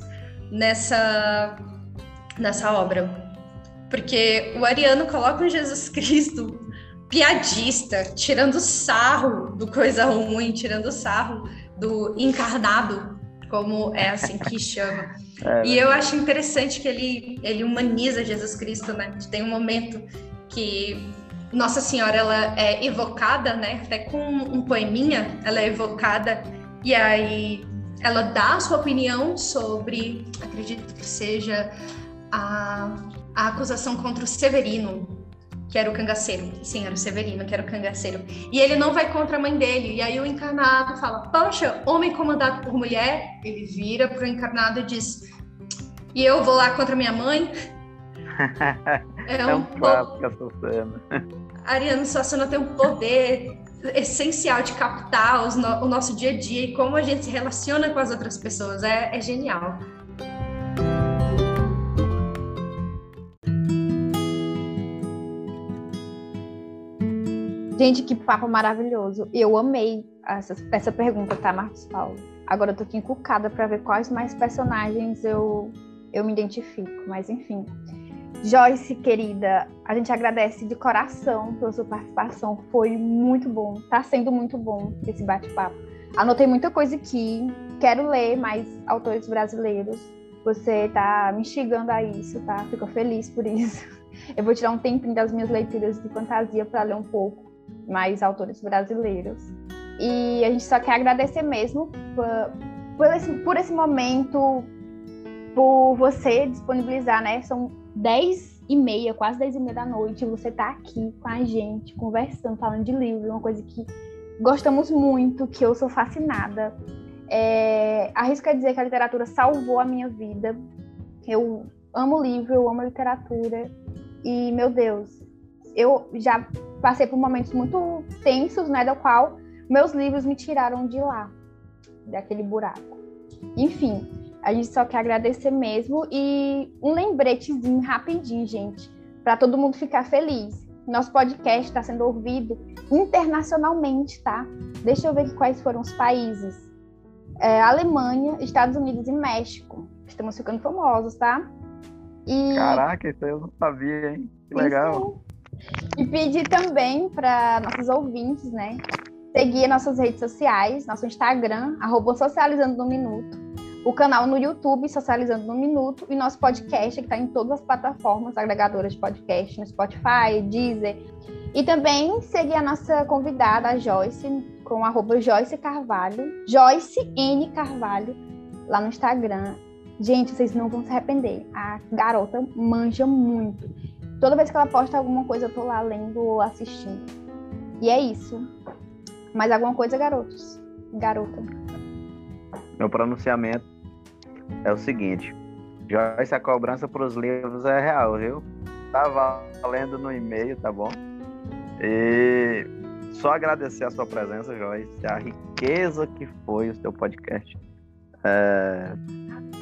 nessa, nessa obra. Porque o Ariano coloca um Jesus Cristo piadista, tirando sarro do coisa ruim, tirando sarro do encarnado, como é assim que chama. É, e eu acho interessante que ele, ele humaniza Jesus Cristo, né? Tem um momento que Nossa Senhora ela é evocada, né? Até com um poeminha, ela é evocada e aí ela dá a sua opinião sobre, acredito que seja a, a acusação contra o Severino, que era o cangaceiro. Sim, era o Severino, que era o cangaceiro. E ele não vai contra a mãe dele. E aí o encarnado fala: Poxa, homem comandado por mulher. Ele vira pro encarnado e diz: E eu vou lá contra minha mãe? é, é um, um clássico essa cena. Ariano Suassuna tem um poder essencial de captar no, o nosso dia a dia e como a gente se relaciona com as outras pessoas. É, é genial. Gente, que papo maravilhoso. Eu amei essa, essa pergunta, tá, Marcos Paulo? Agora eu tô aqui encucada para ver quais mais personagens eu, eu me identifico, mas enfim. Joyce, querida, a gente agradece de coração pela sua participação. Foi muito bom, tá sendo muito bom esse bate-papo. Anotei muita coisa aqui, quero ler mais autores brasileiros. Você tá me instigando a isso, tá? Fico feliz por isso. Eu vou tirar um tempinho das minhas leituras de fantasia para ler um pouco mais autores brasileiros. E a gente só quer agradecer mesmo por, por, esse, por esse momento, por você disponibilizar, né? São 10 e meia, quase 10 e meia da noite, você tá aqui com a gente, conversando, falando de livro, uma coisa que gostamos muito, que eu sou fascinada. É, arrisco a dizer que a literatura salvou a minha vida. Eu amo livro, eu amo literatura. E, meu Deus, eu já passei por momentos muito tensos, né, do qual meus livros me tiraram de lá, daquele buraco. Enfim, a gente só quer agradecer mesmo e um lembretezinho rapidinho, gente, para todo mundo ficar feliz. Nosso podcast está sendo ouvido internacionalmente, tá? Deixa eu ver quais foram os países. É, Alemanha, Estados Unidos e México. Estamos ficando famosos, tá? E... Caraca, isso eu não sabia, hein? Que legal. E pedir também para nossos ouvintes, né? Seguir nossas redes sociais, nosso Instagram, arroba Socializando no Minuto, o canal no YouTube, Socializando no Minuto, e nosso podcast, que está em todas as plataformas agregadoras de podcast, no Spotify, Deezer. E também seguir a nossa convidada, a Joyce, com arroba Joyce Carvalho, Joyce N Carvalho, lá no Instagram. Gente, vocês não vão se arrepender. A garota manja muito. Toda vez que ela posta alguma coisa, eu tô lá lendo ou assistindo. E é isso. Mais alguma coisa, garotos? Garota. Meu pronunciamento é o seguinte. Joyce, a cobrança para os livros é real, viu? Tá valendo no e-mail, tá bom? E só agradecer a sua presença, Joyce, a riqueza que foi o seu podcast. É,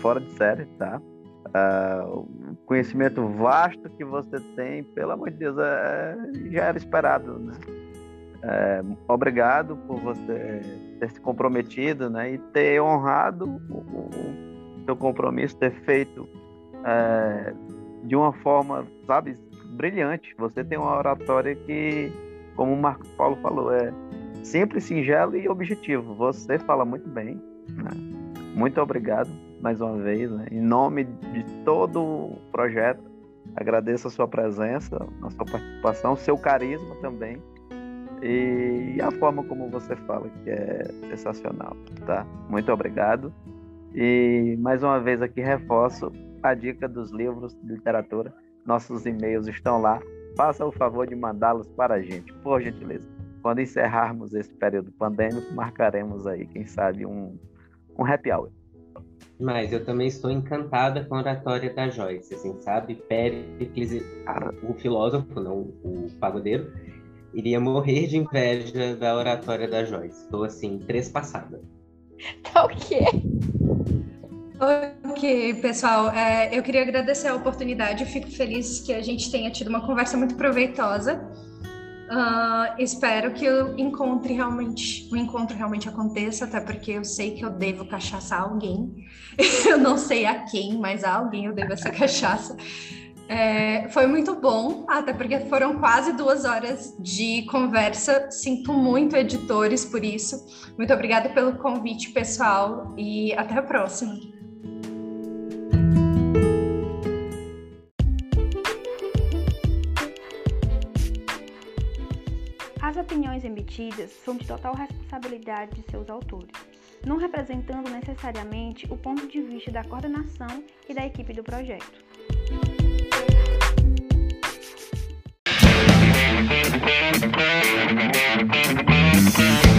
fora de série, tá? Uh, conhecimento vasto que você tem, pelo amor de Deus, é, já era esperado, né? É, obrigado por você ter se comprometido, né? E ter honrado o, o, o seu compromisso, ter feito é, de uma forma, sabe, brilhante. Você tem uma oratória que, como o Marco Paulo falou, é simples, singelo e objetivo. Você fala muito bem. Né? Muito obrigado mais uma vez, né? em nome de todo o projeto. Agradeço a sua presença, a sua participação, o seu carisma também e a forma como você fala, que é sensacional, tá? Muito obrigado. E mais uma vez aqui reforço a dica dos livros de literatura. Nossos e-mails estão lá. Faça o favor de mandá-los para a gente, por gentileza. Quando encerrarmos esse período pandêmico, marcaremos aí, quem sabe, um, um happy hour. Mas eu também estou encantada com a oratória da Joyce, assim, sabe? Péricles, o filósofo, não o pagodeiro, iria morrer de inveja da oratória da Joyce. Estou, assim, trespassada. Tá o quê? Ok, pessoal, é, eu queria agradecer a oportunidade. Eu fico feliz que a gente tenha tido uma conversa muito proveitosa. Uh, espero que eu encontre realmente, o encontro realmente aconteça, até porque eu sei que eu devo cachaçar alguém. eu não sei a quem, mas a alguém eu devo essa cachaça. É, foi muito bom, até porque foram quase duas horas de conversa. Sinto muito, editores, por isso. Muito obrigada pelo convite, pessoal, e até a próxima. emitidas são de total responsabilidade de seus autores, não representando necessariamente o ponto de vista da coordenação e da equipe do projeto. Música